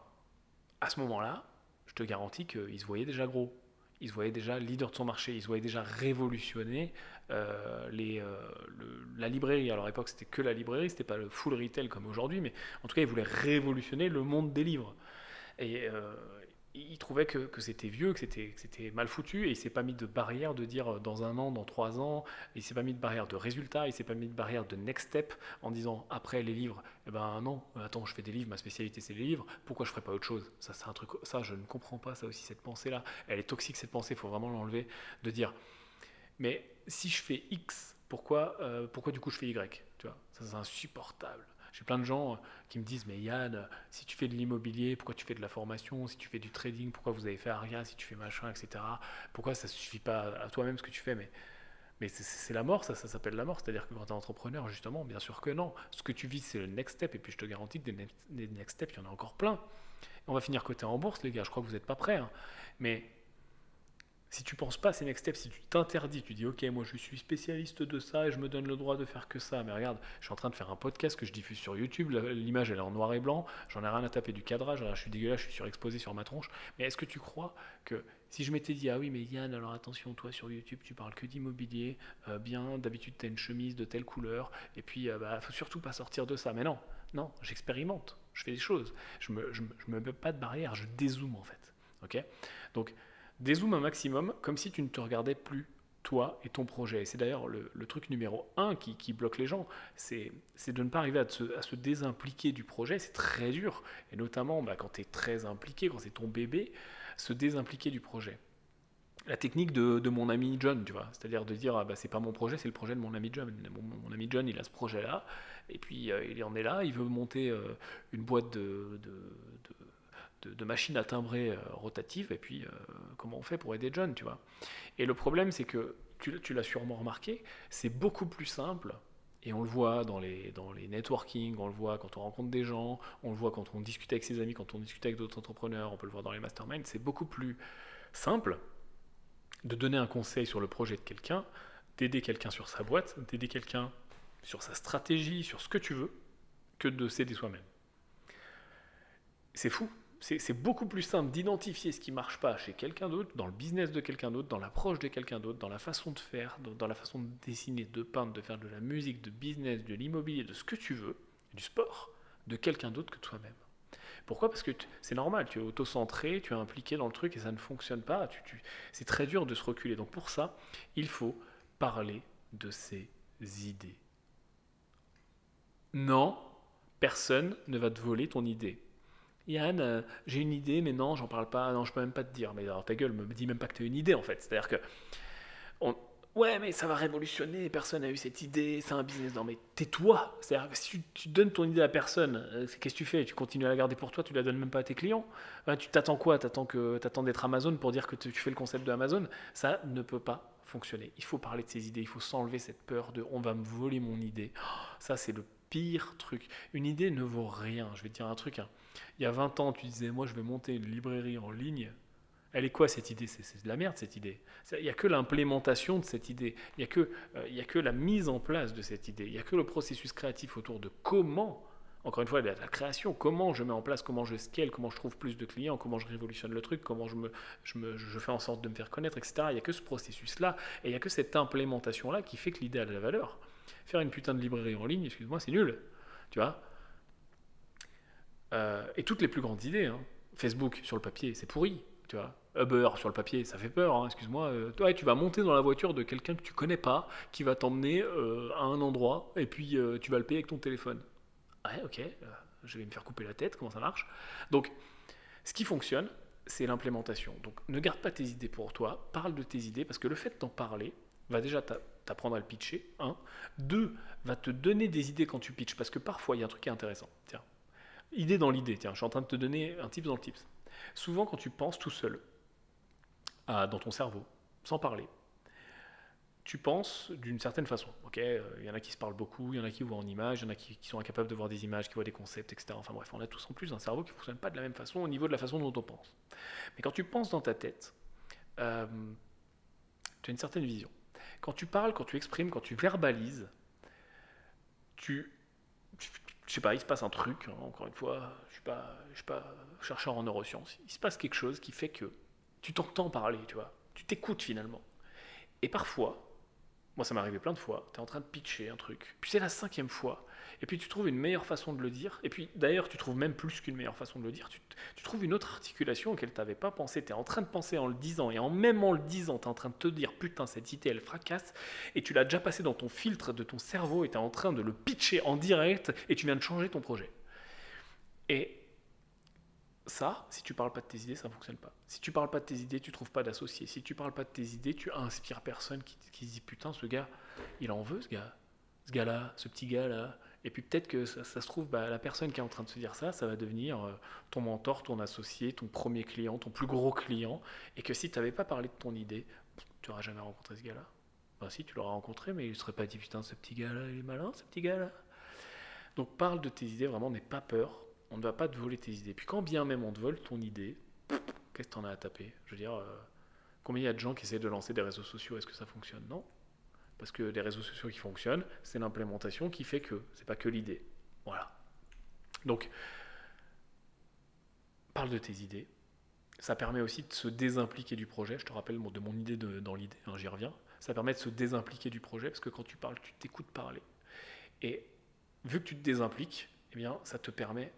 à ce moment-là, je te garantis qu'il se voyait déjà gros. Il se voyait déjà leader de son marché, il se voyait déjà révolutionner euh, les, euh, la librairie. Alors à l'époque, c'était que la librairie, c'était pas le full retail comme aujourd'hui, mais en tout cas, il voulait révolutionner le monde des livres. Euh, il trouvait que, c'était vieux, que c'était, mal foutu, et il s'est pas mis de barrière de dire euh, dans un an, dans trois ans, il s'est pas mis de barrière de résultat, il s'est pas mis de barrière de next step en disant après les livres, eh ben non, attends, je fais des livres, ma spécialité c'est les livres, pourquoi je ferais pas autre chose? Ça c'est un truc, ça je ne comprends pas, ça aussi cette pensée-là, elle est toxique cette pensée, il faut vraiment l'enlever, de dire mais si je fais X, pourquoi, euh, pourquoi du coup je fais Y? Tu vois, ça c'est insupportable. J'ai plein de gens euh, qui me disent mais Yann, euh, si tu fais de l'immobilier, pourquoi tu fais de la formation? Si tu fais du trading, pourquoi vous avez fait Aria? Si tu fais machin, etc. Pourquoi ça suffit pas à toi-même ce que tu fais? Mais mais c'est- la mort, ça, ça s'appelle la mort. C'est-à-dire que quand tu es entrepreneur, justement, bien sûr que non. Ce que tu vis, c'est le next step. Et puis je te garantis que des next, des next steps, il y en a encore plein. On va finir côté en bourse, les gars. Je crois que vous n'êtes pas prêts. hein. Mais si tu penses pas à ces next steps, si tu t'interdis, tu dis ok, moi je suis spécialiste de ça et je me donne le droit de faire que ça. Mais regarde, je suis en train de faire un podcast que je diffuse sur YouTube. L'image elle est en noir et blanc. J'en ai rien à taper du cadrage. je suis dégueulasse, je suis surexposé sur ma tronche. Mais est-ce que tu crois que si je m'étais dit ah oui mais Yann alors attention toi sur YouTube tu parles que d'immobilier, euh, bien d'habitude tu as une chemise de telle couleur et puis euh, bah faut surtout pas sortir de ça. Mais non, non, j'expérimente, je fais des choses. Je me je, je me mets pas de barrière, je dézoome en fait. Ok? Donc dézoome un maximum comme si tu ne te regardais plus toi et ton projet. Et c'est d'ailleurs le, truc numéro un qui, bloque les gens, c'est de ne pas arriver à se, désimpliquer du projet. C'est très dur, et notamment bah, quand tu es très impliqué, quand c'est ton bébé, se désimpliquer du projet. La technique de, mon ami John, tu vois, c'est-à-dire de dire ah, bah, c'est pas mon projet, c'est le projet de mon ami John. Mon, ami John, il a ce projet-là, et puis euh, il en est là, il veut monter euh, une boîte de- de- machines à timbrer euh, rotatives, et puis euh, comment on fait pour aider John, tu vois. Et le problème, c'est que, tu, tu l'as sûrement remarqué, c'est beaucoup plus simple, et on le voit dans les, dans les networking, on le voit quand on rencontre des gens, on le voit quand on discute avec ses amis, quand on discute avec d'autres entrepreneurs, on peut le voir dans les masterminds, c'est beaucoup plus simple de donner un conseil sur le projet de quelqu'un, d'aider quelqu'un sur sa boîte, d'aider quelqu'un sur sa stratégie, sur ce que tu veux, que de s'aider soi-même. C'est fou. C'est beaucoup plus simple d'identifier ce qui marche pas chez quelqu'un d'autre, dans le business de quelqu'un d'autre, dans l'approche de quelqu'un d'autre, dans la façon de faire, dans, la façon de dessiner, de peindre, de faire de la musique, de business, de l'immobilier, de ce que tu veux, du sport, de quelqu'un d'autre que toi-même. Pourquoi? Parce que c'est normal, tu es auto-centré, tu es impliqué dans le truc et ça ne fonctionne pas. C'est très dur de se reculer. Donc pour ça, il faut parler de ses idées. Non, personne ne va te voler ton idée. Yann, euh, j'ai une idée, mais non, j'en parle pas, non, je peux même pas te dire. Mais alors ta gueule, me dis même pas que tu as une idée en fait. C'est-à-dire que, on- ouais, mais ça va révolutionner, personne n'a eu cette idée, c'est un business. Non, mais tais-toi. C'est-à-dire que si tu, donnes ton idée à personne, euh, qu'est-ce que tu fais? Tu continues à la garder pour toi, tu la donnes même pas à tes clients Tu t'attends quoi? T'attends d'être Amazon pour dire que tu tu fais le concept de Amazon? Ça ne peut pas fonctionner. Il faut parler de ses idées, il faut s'enlever cette peur de on va me voler mon idée. Oh, ça, c'est le pire truc. Une idée ne vaut rien. Je vais te dire un truc. hein. Il y a 20 ans, tu disais, moi, je vais monter une librairie en ligne. Elle est quoi cette idée? C'est de la merde cette idée. Il n'y a que l'implémentation de cette idée. Il n'y a, que, euh, y a que la mise en place de cette idée. Il n'y a que le processus créatif autour de comment, encore une fois, la, la création, comment je mets en place, comment je scale, comment je trouve plus de clients, comment je révolutionne le truc, comment je, me, je, me- je fais en sorte de me faire connaître, etc. Il n'y a que ce processus-là et il n'y a que cette implémentation-là qui fait que l'idée a de la valeur. Faire une putain de librairie en ligne, excuse-moi, c'est nul. Tu vois? Euh, Et toutes les plus grandes idées, hein. Facebook sur le papier, c'est pourri. Tu vois Uber sur le papier, ça fait peur, hein, excuse-moi. Euh, tu vas monter dans la voiture de quelqu'un que tu connais pas, qui va t'emmener euh, à un endroit, et puis tu vas le payer avec ton téléphone. Ouais, ok, je vais me faire couper la tête, comment ça marche? Donc, ce qui fonctionne, c'est l'implémentation. Donc, ne garde pas tes idées pour toi, parle de tes idées, parce que le fait d'en parler va déjà t'a- t'apprendre à le pitcher, un. Deux, va te donner des idées quand tu pitches, parce que parfois, il y a un truc qui est intéressant. Tiens, idée dans l'idée, tiens, je suis en train de te donner un tips dans le tips. Souvent, quand tu penses tout seul, dans ton cerveau, sans parler, tu penses d'une certaine façon. Ok, euh, il y en a qui se parlent beaucoup, il y en a qui voient en images, il y en a qui, sont incapables de voir des images, qui voient des concepts, etc. Enfin bref, on a tous en plus un cerveau qui ne fonctionne pas de la même façon au niveau de la façon dont on pense. Mais quand tu penses dans ta tête, euh, tu as une certaine vision. Quand tu parles, quand tu exprimes, quand tu verbalises, tu- je sais pas, il se passe un truc. hein, encore une fois, je suis pas, je suis pas chercheur en neurosciences. Il se passe quelque chose qui fait que tu t'entends parler, tu vois, tu t'écoutes finalement. Et parfois, moi ça m'est arrivé plein de fois, tu es en train de pitcher un truc, puis c'est la cinquième fois, et puis tu trouves une meilleure façon de le dire, et puis d'ailleurs tu trouves même plus qu'une meilleure façon de le dire, tu, trouves une autre articulation auquel tu n'avais pas pensé, tu es en train de penser en le disant, et en même en le disant, tu es en train de te dire, putain cette idée elle fracasse, et tu l'as déjà passé dans ton filtre de ton cerveau, et tu es en train de le pitcher en direct, et tu viens de changer ton projet. Et ça, si tu parles pas de tes idées, ça ne fonctionne pas. Si tu parles pas de tes idées, tu trouves pas d'associés. Si tu parles pas de tes idées, tu inspires personne qui, qui se dit putain, ce gars, il en veut, ce gars. Ce gars-là, ce petit gars-là. Et puis peut-être que ça, se trouve, bah, la personne qui est en train de se dire ça, ça va devenir euh, ton mentor, ton associé, ton premier client, ton plus gros client. Et que si tu n'avais pas parlé de ton idée, tu n'auras jamais rencontré ce gars-là. Bah si, tu l'auras rencontré, mais il ne serait pas dit putain, ce petit gars-là, il est malin, ce petit gars-là. Donc parle de tes idées, vraiment, n'aie pas peur. On ne va pas te voler tes idées. Puis quand bien même on te vole ton idée, qu'est-ce que t'en as à taper? Je veux dire, euh, combien il y a de gens qui essaient de lancer des réseaux sociaux? Est-ce que ça fonctionne? Non. Parce que les réseaux sociaux qui fonctionnent, c'est l'implémentation qui fait que, c'est pas que l'idée. Voilà. Donc, parle de tes idées. Ça permet aussi de se désimpliquer du projet. Je te rappelle de mon idée dans l'idée, hein, j'y reviens. Ça permet de se désimpliquer du projet parce que quand tu parles, tu t'écoutes parler. Et vu que tu te désimpliques, eh bien, ça te permet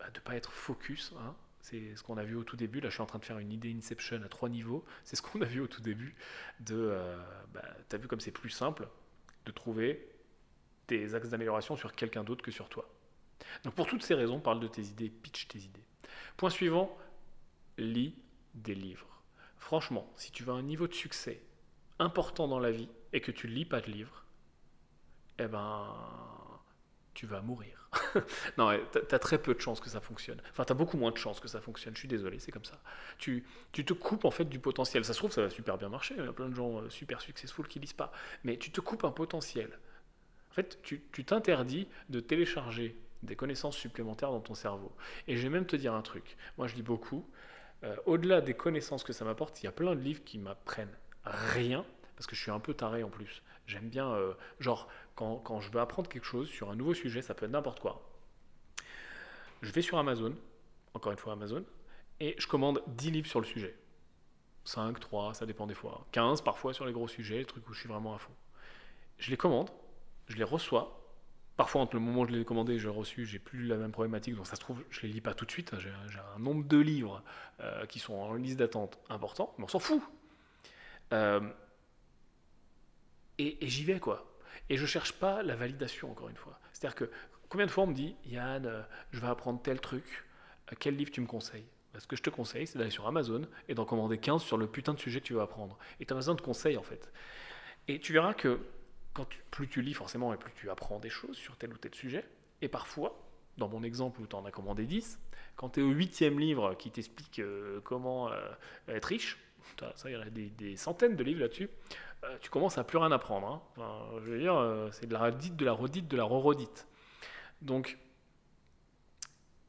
bah, de ne pas être focus. hein. C'est ce qu'on a vu au tout début. Là, je suis en train de faire une idée Inception à trois niveaux. C'est ce qu'on a vu au tout début. De, euh, bah, tu as vu comme c'est plus simple de trouver des axes d'amélioration sur quelqu'un d'autre que sur toi. Donc, pour toutes ces raisons, parle de tes idées, pitch tes idées. Point suivant, lis des livres. Franchement, si tu veux un niveau de succès important dans la vie et que tu lis pas de livres, eh ben, tu vas mourir. non, t'as as très peu de chances que ça fonctionne. Enfin, t'as beaucoup moins de chances que ça fonctionne. Je suis désolé, c'est comme ça. Tu, tu te coupes en fait du potentiel. Ça se trouve, ça va super bien marcher. Il y a plein de gens euh, super successful qui lisent pas. Mais tu te coupes un potentiel. En fait, tu tu t'interdis de télécharger des connaissances supplémentaires dans ton cerveau. Et je vais même te dire un truc. Moi, je lis beaucoup. Euh, Au-delà des connaissances que ça m'apporte, il y a plein de livres qui m'apprennent rien. Parce que je suis un peu taré en plus. J'aime bien, euh, genre, quand, je veux apprendre quelque chose sur un nouveau sujet, ça peut être n'importe quoi. Je vais sur Amazon, encore une fois Amazon, et je commande 10 livres sur le sujet. 5, 3, ça dépend des fois. 15 parfois sur les gros sujets, les trucs où je suis vraiment à fond. Je les commande, je les reçois. Parfois, entre le moment où je les ai commandés et je les ai reçus, j'ai plus la même problématique. Donc, ça se trouve, je les lis pas tout de suite. J'ai j'ai un nombre de livres euh, qui sont en liste d'attente important, mais on s'en fout. Euh, et et j'y vais, quoi. Et je cherche pas la validation, encore une fois. C'est-à-dire que combien de fois on me dit, Yann, euh, je vais apprendre tel truc, euh, quel livre tu me conseilles? Bah, Ce que je te conseille, c'est d'aller sur Amazon et d'en commander 15 sur le putain de sujet que tu veux apprendre. Et Amazon te conseille, en fait. Et tu verras que quand plus tu lis, forcément, et plus tu apprends des choses sur tel ou tel sujet. Et parfois, dans mon exemple où tu en as commandé 10, quand tu es au huitième livre qui t'explique euh, comment être riche, ça, il y a des, centaines de livres là-dessus. Euh, tu commences à plus rien apprendre. Hein. Je veux dire, euh, c'est de la redite, de la redite, de la re-redite. Donc,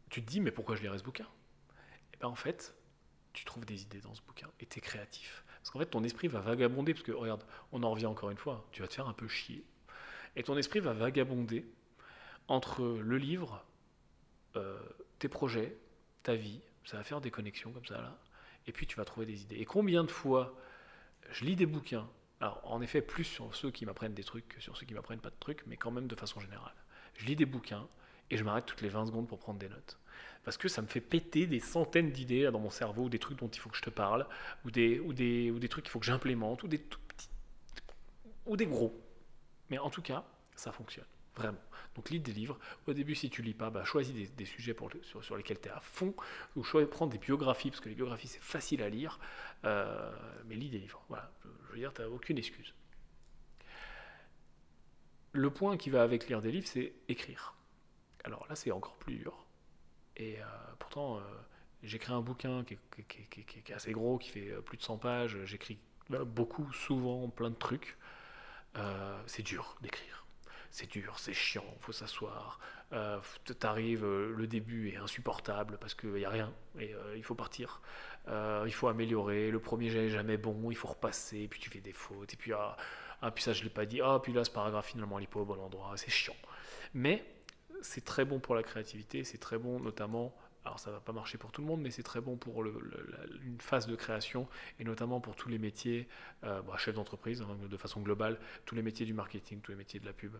tu te dis, mais pourquoi je lirais ce bouquin? Et bien en fait, tu trouves des idées dans ce bouquin et tu es créatif. Parce qu'en fait, ton esprit va vagabonder, parce que regarde, on en revient encore une fois, tu vas te faire un peu chier. Et ton esprit va vagabonder entre le livre, euh, tes projets, ta vie, ça va faire des connexions comme ça là, et puis tu vas trouver des idées. Et combien de fois je lis des bouquins, alors en effet plus sur ceux qui m'apprennent des trucs que sur ceux qui m'apprennent pas de trucs, mais quand même de façon générale. Je lis des bouquins et je m'arrête toutes les 20 secondes pour prendre des notes. Parce que ça me fait péter des centaines d'idées dans mon cerveau, ou des trucs dont il faut que je te parle, ou des, trucs qu'il faut que j'implémente, ou des ou des gros. Mais en tout cas, ça fonctionne. Donc lis des livres. Au début, si tu lis pas, bah, choisis des, sujets sur, lesquels tu es à fond. Ou choisis, prends des biographies, parce que les biographies, c'est facile à lire. Euh, mais lis des livres. Voilà. Je veux dire, tu n'as aucune excuse. Le point qui va avec lire des livres, c'est écrire. Alors là, c'est encore plus dur. Et euh, pourtant, euh, j'écris un bouquin qui est, qui est, assez gros, qui fait plus de 100 pages. J'écris beaucoup, souvent, plein de trucs. c'est dur d'écrire c'est dur, c'est chiant, faut s'asseoir. Euh, T'arrives, euh, le début est insupportable parce qu'il n'y a rien et euh, il faut partir. Euh, il faut améliorer. Le premier jet n'est jamais bon, il faut repasser, puis tu fais des fautes. Et puis, ah, ah puis ça, je ne l'ai pas dit. Ah, puis là, ce paragraphe, finalement, il n'est pas au bon endroit. C'est chiant. Mais c'est très bon pour la créativité, c'est très bon notamment alors ça va pas marcher pour tout le monde, mais c'est très bon pour une phase de création et notamment pour tous les métiers, bah, chef d'entreprise hein, de façon globale, tous les métiers du marketing, tous les métiers de la pub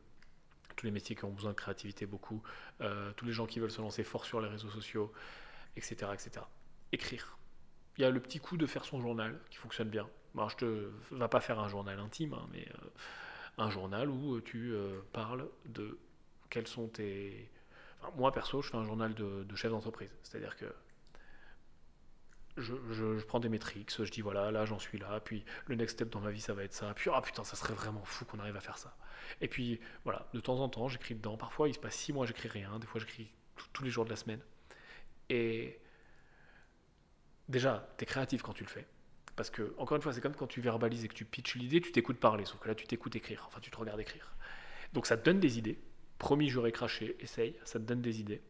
tous les métiers qui ont besoin de créativité beaucoup, euh, tous les gens qui veulent se lancer fort sur les réseaux sociaux, etc., etc. Écrire. Il y a le petit coup de faire son journal qui fonctionne bien. Je te va pas faire un journal intime, hein, mais euh, un journal où tu euh, parles de quels sont tes. moi perso, je fais un journal de, de chef d'entreprise. C'est-à-dire que je, prends des métriques, je dis voilà, là j'en suis là, puis le next step dans ma vie ça va être ça, puis ah putain, ça serait vraiment fou qu'on arrive à faire ça. Et puis voilà, de temps en temps j'écris dedans, parfois il se passe six mois j'écris rien, des fois j'écris tous les jours de la semaine. Et déjà, tu es créatif quand tu le fais. Parce que, encore une fois, c'est comme quand tu verbalises et que tu pitches l'idée, tu t'écoutes parler, sauf que là tu t'écoutes écrire, enfin tu te regardes écrire. Donc ça te donne des idées. Promis, j'aurais craché, essaye, ça te donne des idées.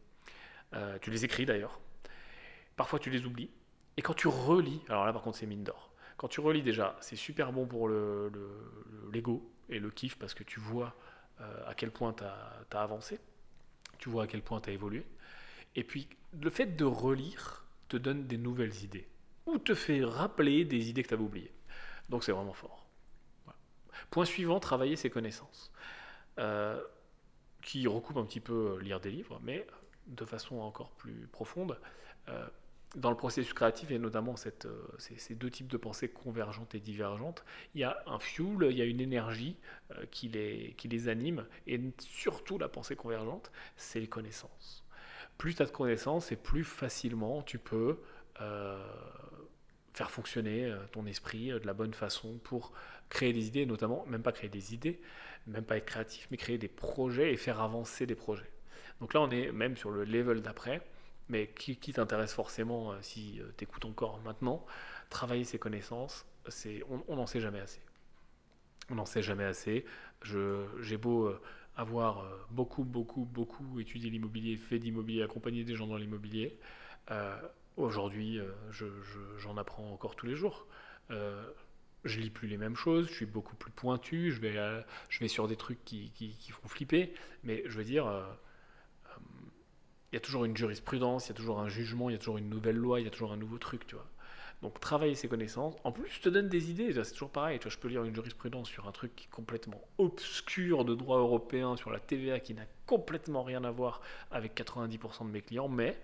Euh, tu les écris d'ailleurs. Parfois tu les oublies, et quand tu relis, alors là par contre c'est mine d'or. Quand tu relis déjà, c'est super bon pour l'ego le, et le kiff parce que tu vois euh, à quel point tu as, avancé, tu vois à quel point tu as évolué. Et puis le fait de relire te donne des nouvelles idées ou te fait rappeler des idées que tu avais oubliées. Donc c'est vraiment fort. Point suivant, travailler ses connaissances. Euh, qui recoupe un petit peu lire des livres, mais de façon encore plus profonde. Euh, dans le processus créatif, et notamment euh, ces, deux types de pensées convergentes et divergentes, il y a un fuel, il y a une énergie euh, qui, les, qui les anime, et surtout la pensée convergente, c'est les connaissances. Plus tu as de connaissances, et plus facilement tu peux euh, faire fonctionner ton esprit de la bonne façon pour créer des idées, notamment, même pas créer des idées, même pas être créatif, mais créer des projets et faire avancer des projets. Donc là, on est même sur le level d'après mais qui, t'intéresse forcément euh, si euh, tu écoutes encore maintenant, travailler ses connaissances, c'est, on n'en sait jamais assez. On n'en sait jamais assez. j'ai beau euh, avoir beaucoup, beaucoup, beaucoup étudié l'immobilier, fait d'immobilier, accompagné des gens dans l'immobilier. aujourd'hui, j'en apprends encore tous les jours. je lis plus les mêmes choses, je suis beaucoup plus pointu, je vais, je vais sur des trucs qui, qui, qui, font flipper, mais je veux dire, il y a toujours une jurisprudence, il y a toujours un jugement, il y a toujours une nouvelle loi, il y a toujours un nouveau truc, tu vois. Donc travailler ses connaissances, en plus je te donne des idées, c'est toujours pareil, tu vois, je peux lire une jurisprudence sur un truc qui est complètement obscur de droit européen, sur la TVA qui n'a complètement rien à voir avec 90% de mes clients, mais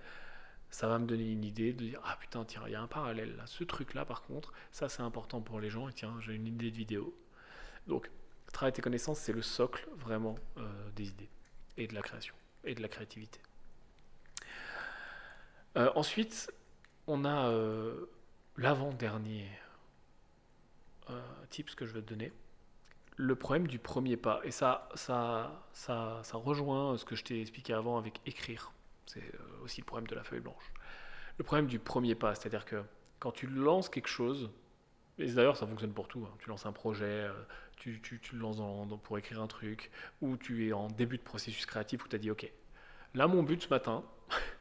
ça va me donner une idée de dire ah putain tiens il y a un parallèle là, ce truc là par contre, ça c'est important pour les gens et tiens j'ai une idée de vidéo. Donc travailler tes connaissances c'est le socle vraiment euh, des idées et de la création et de la créativité. Euh, ensuite, on a euh, l'avant-dernier euh, tips que je vais te donner. Le problème du premier pas. Et ça, ça, ça, ça rejoint ce que je t'ai expliqué avant avec écrire. C'est aussi le problème de la feuille blanche. Le problème du premier pas, c'est-à-dire que quand tu lances quelque chose, Et d'ailleurs, ça fonctionne pour tout. hein. Tu lances un projet, euh, tu, tu- tu le lances pour écrire un truc, ou tu es en début de processus créatif où tu as dit, OK, là, mon but ce matin,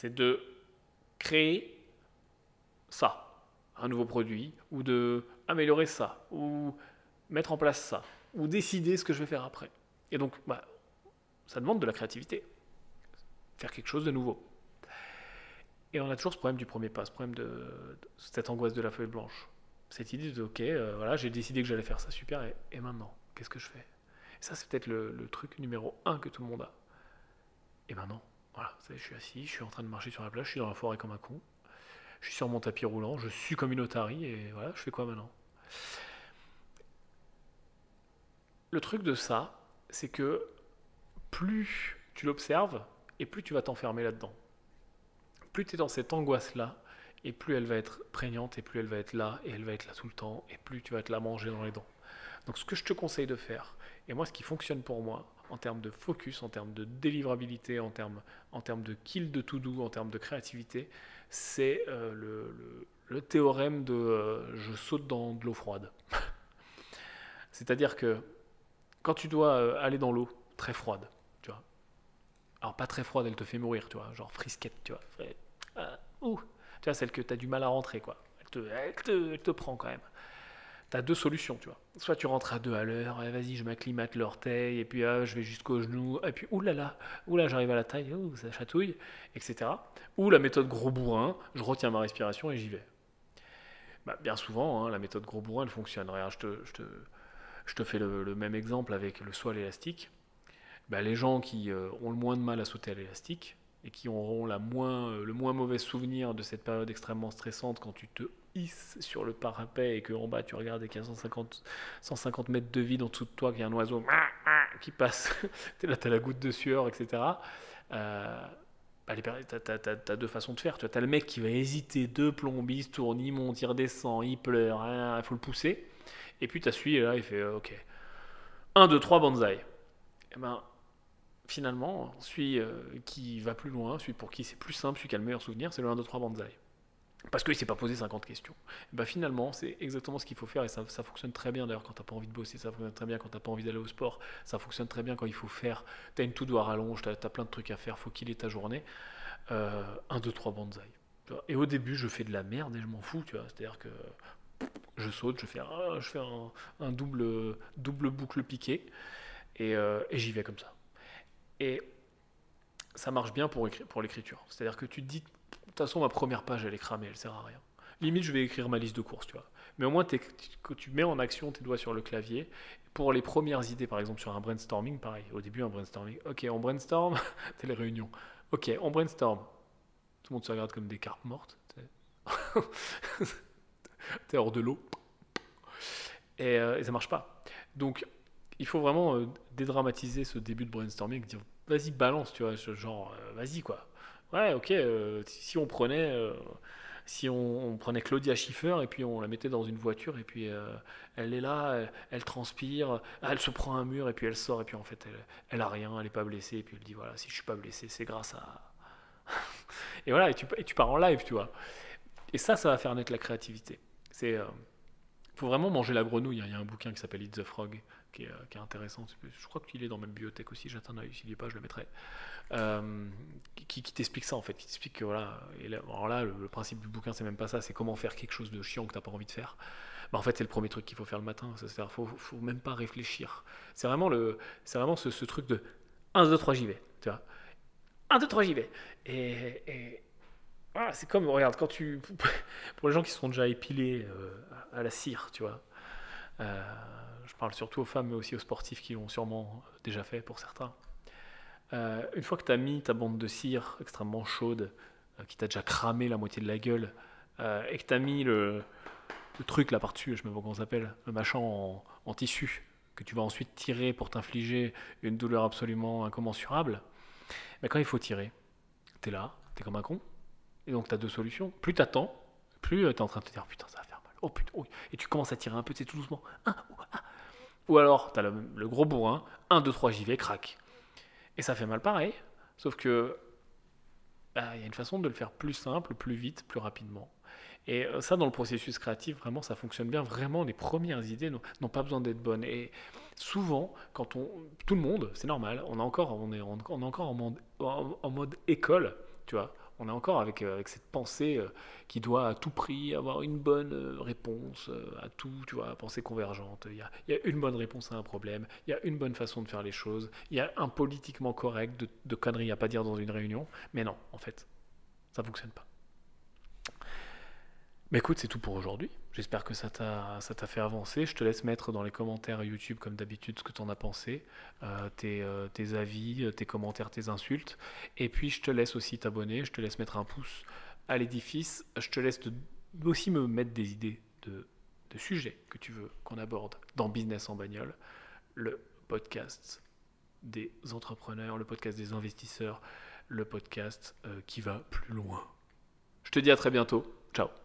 c'est de créer ça, un nouveau produit, ou de améliorer ça, ou mettre en place ça, ou décider ce que je vais faire après. Et donc, bah, ça demande de la créativité. Faire quelque chose de nouveau. Et on a toujours ce problème du premier pas, ce problème de, cette angoisse de la feuille blanche. Cette idée de, ok, euh, voilà, j'ai décidé que j'allais faire ça, super, et, maintenant, qu'est-ce que je fais? Et ça, c'est peut-être le truc numéro un que tout le monde a. Et maintenant, voilà, je suis assis, je suis en train de marcher sur la plage, je suis dans la forêt comme un con, je suis sur mon tapis roulant, je suis comme une otarie, et voilà, je fais quoi maintenant? Le truc de ça, c'est que plus tu l'observes, et plus tu vas t'enfermer là-dedans. Plus tu es dans cette angoisse-là, et plus elle va être prégnante, et plus elle va être là, et elle va être là tout le temps, et plus tu vas te la manger dans les dents. Donc ce que je te conseille de faire, et moi ce qui fonctionne pour moi, en termes de focus, en termes de délivrabilité, en termes, en termes de kill de to-do, en termes de créativité, c'est euh, le, théorème de euh, je saute dans de l'eau froide. C'est-à-dire que quand tu dois euh, aller dans l'eau très froide, tu vois, alors pas très froide, elle te fait mourir, tu vois, genre frisquette, tu vois, ouh, tu vois, celle que tu as du mal à rentrer, quoi. Elle te, elle te, elle te prend quand même. Tu as deux solutions, tu vois. Soit tu rentres à deux à l'heure, et vas-y, je m'acclimate l'orteil, et puis ah, je vais jusqu'au genou, et puis oulala, oula, j'arrive à la taille, ouh, ça chatouille, etc. Ou la méthode gros bourrin, je retiens ma respiration et j'y vais. Bah, bien souvent, hein, la méthode gros bourrin, elle fonctionne. Regarde, je te, je te, je te fais le, même exemple avec le saut à l'élastique. Bah, les gens qui euh, ont le moins de mal à sauter à l'élastique et qui auront la moins, euh, le moins mauvais souvenir de cette période extrêmement stressante quand tu te hisses sur le parapet et qu'en bas tu regardes et qu'il y a 150, 150 mètres de vide en dessous de toi, qu'il y a un oiseau qui passe, t'es là, t'as la goutte de sueur, etc. Euh, bah, t'as, t'as- t'as- t'as deux façons de faire. Tu as le mec qui va hésiter, deux plombes, il se tourne, il monte, il redescend, il pleure, hein, il faut le pousser. Et puis tu as celui, là, il fait euh, OK. 1, 2, 3, banzai. Et ben, finalement, celui euh, qui va plus loin, celui pour qui c'est plus simple, celui qui a le meilleur souvenir, c'est le 1, 2, 3, banzai. Parce qu'il ne s'est pas posé 50 questions. Ben, finalement, c'est exactement ce qu'il faut faire et ça, fonctionne très bien d'ailleurs quand tu n'as pas envie de bosser, ça fonctionne très bien quand tu n'as pas envie d'aller au sport, ça fonctionne très bien quand il faut faire. Tu as une to-do à rallonge, tu as, plein de trucs à faire, faut qu'il ait ta journée. Euh, 1, 2, 3, banzai. Tu vois. Et au début, je fais de la merde et je m'en fous, tu vois. C'est-à-dire que je saute, je fais, un, je fais un, double, double boucle piqué et, euh, et j'y vais comme ça. Et ça marche bien pour, pour l'écriture. C'est-à-dire que tu te dis, toute façon, ma première page, elle est cramée, elle sert à rien. Limite, je vais écrire ma liste de courses, tu vois. Mais au moins, que tu mets en action tes doigts sur le clavier. Pour les premières idées, par exemple, sur un brainstorming, pareil. Au début, un brainstorming. Ok, on brainstorm. T'es les réunions. Ok, on brainstorm. Tout le monde se regarde comme des carpes mortes. T'es hors de l'eau. Et, euh, et ça marche pas. Donc, il faut vraiment euh, dédramatiser ce début de brainstorming, dire vas-y, balance, tu vois, genre, euh, vas-y quoi. Ouais, ok, euh, si on prenait. euh, si on, on prenait Claudia Schiffer et puis on la mettait dans une voiture et puis euh, elle est là, elle, transpire, elle se prend un mur et puis elle sort et puis en fait elle, elle a rien, elle est pas blessée et puis elle dit voilà si je suis pas blessée c'est grâce à et voilà et tu, et tu pars en live tu vois et ça ça va faire naître la créativité c'est faut vraiment manger la grenouille hein. il y a un bouquin qui s'appelle Eat the Frog qui est, euh, intéressant je crois qu'il est dans ma bibliothèque aussi j'attends un s'il n'y est pas je le mettrai euh, qui, t'explique ça en fait, qui t'explique que voilà, alors là le, principe du bouquin c'est même pas ça, c'est comment faire quelque chose de chiant que t'as pas envie de faire. Bah, en fait c'est le premier truc qu'il faut faire le matin, c'est-à-dire faut, même pas réfléchir. C'est vraiment le, c'est vraiment ce, truc de 1, 2, 3 j'y vais, tu vois? 1, 2, 3 j'y vais. Et voilà, c'est comme, regarde, quand tu, pour les gens qui sont déjà épilés euh, à la cire, tu vois. Euh, je parle surtout aux femmes mais aussi aux sportifs qui l'ont sûrement déjà fait pour certains. Euh, une fois que tu as mis ta bande de cire extrêmement chaude, qui t'a déjà cramé la moitié de la gueule, et que tu as mis le, truc là par-dessus, je sais même pas comment ça s'appelle, le machin en, tissu, que tu vas ensuite tirer pour t'infliger une douleur absolument incommensurable, mais quand il faut tirer, tu es là, tu es comme un con, et donc tu as deux solutions. Plus tu attends, plus tu es en train de te dire putain, ça va faire mal. Oh putain, oh. et tu commences à tirer un peu, c'est tout doucement. Ou, ah. ou alors tu as le, gros bourrin, 1, 2, 3, j'y vais, crac. Et ça fait mal pareil, sauf que bah, il y a une façon de le faire plus simple, plus vite, plus rapidement. Et euh, ça, dans le processus créatif, vraiment, ça fonctionne bien. Vraiment, les premières idées n'ont pas besoin d'être bonnes. Et souvent, quand on, tout le monde, c'est normal, on est encore, en mode école, tu vois on est encore avec, euh, cette pensée euh, qui doit à tout prix avoir une bonne euh, réponse à tout, tu vois, pensée convergente. Il y, a, il y, a, une bonne réponse à un problème, il y a une bonne façon de faire les choses, il y a un politiquement correct de, de conneries à pas dire dans une réunion, mais non, en fait, ça fonctionne pas. Mais écoute, c'est tout pour aujourd'hui. J'espère que ça t'a, fait avancer. Je te laisse mettre dans les commentaires YouTube, comme d'habitude, ce que tu en as pensé, euh, tes, euh, tes, avis, euh, tes commentaires, tes insultes. Et puis, je te laisse aussi t'abonner. Je te laisse mettre un pouce à l'édifice. Je te laisse aussi me mettre des idées de sujets que tu veux qu'on aborde dans Business en bagnole, le podcast des entrepreneurs, le podcast des investisseurs, le podcast qui va plus loin. Je te dis à très bientôt. Ciao